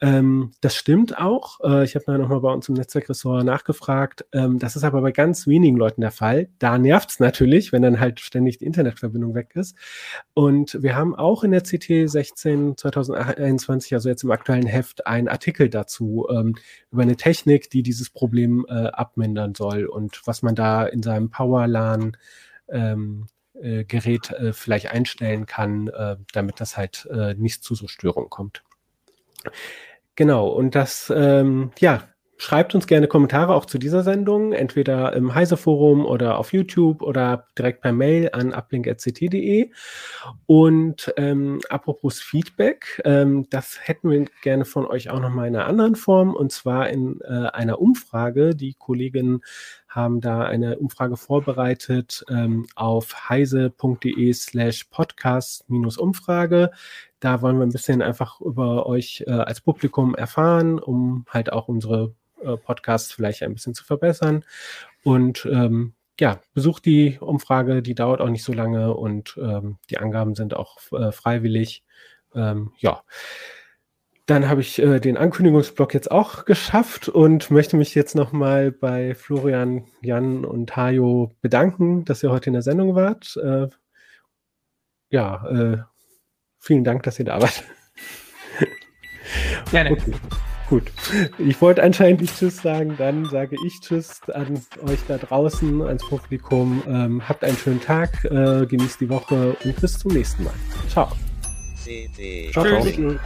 Ähm, das stimmt auch. Äh, ich habe da nochmal bei uns im Netzwerkressort nachgefragt. Ähm, das ist aber bei ganz wenigen Leuten der Fall. Da nervt es natürlich, wenn dann halt ständig die Internetverbindung weg ist. Und wir haben auch in der CT 16 2021, also jetzt im aktuellen Heft, einen Artikel dazu ähm, über eine Technik, die dieses Problem äh, abmindern soll und was man da in seinem PowerLAN ähm, äh, Gerät äh, vielleicht einstellen kann, äh, damit das halt nicht zu so Störungen kommt. Genau, und das, ähm, ja, schreibt uns gerne Kommentare auch zu dieser Sendung, entweder im Heise-Forum oder auf YouTube oder direkt per Mail an uplink.ct.de. Und ähm, apropos Feedback, ähm, das hätten wir gerne von euch auch nochmal in einer anderen Form, und zwar in äh, einer Umfrage. Die Kolleginnen haben da eine Umfrage vorbereitet ähm, auf heise.de slash podcast-umfrage. Da wollen wir ein bisschen einfach über euch äh, als Publikum erfahren, um halt auch unsere äh, Podcasts vielleicht ein bisschen zu verbessern. Und ähm, ja, besucht die Umfrage, die dauert auch nicht so lange und ähm, die Angaben sind auch äh, freiwillig. Ähm, ja. Dann habe ich äh, den Ankündigungsblock jetzt auch geschafft und möchte mich jetzt nochmal bei Florian, Jan und Hajo bedanken, dass ihr heute in der Sendung wart. Äh, ja, äh, vielen Dank, dass ihr da wart. Gerne. Okay. Gut. Ich wollte anscheinend nicht Tschüss sagen, dann sage ich Tschüss an euch da draußen, ans Publikum. Ähm, habt einen schönen Tag, äh, genießt die Woche und bis zum nächsten Mal. Ciao. Ciao. ciao.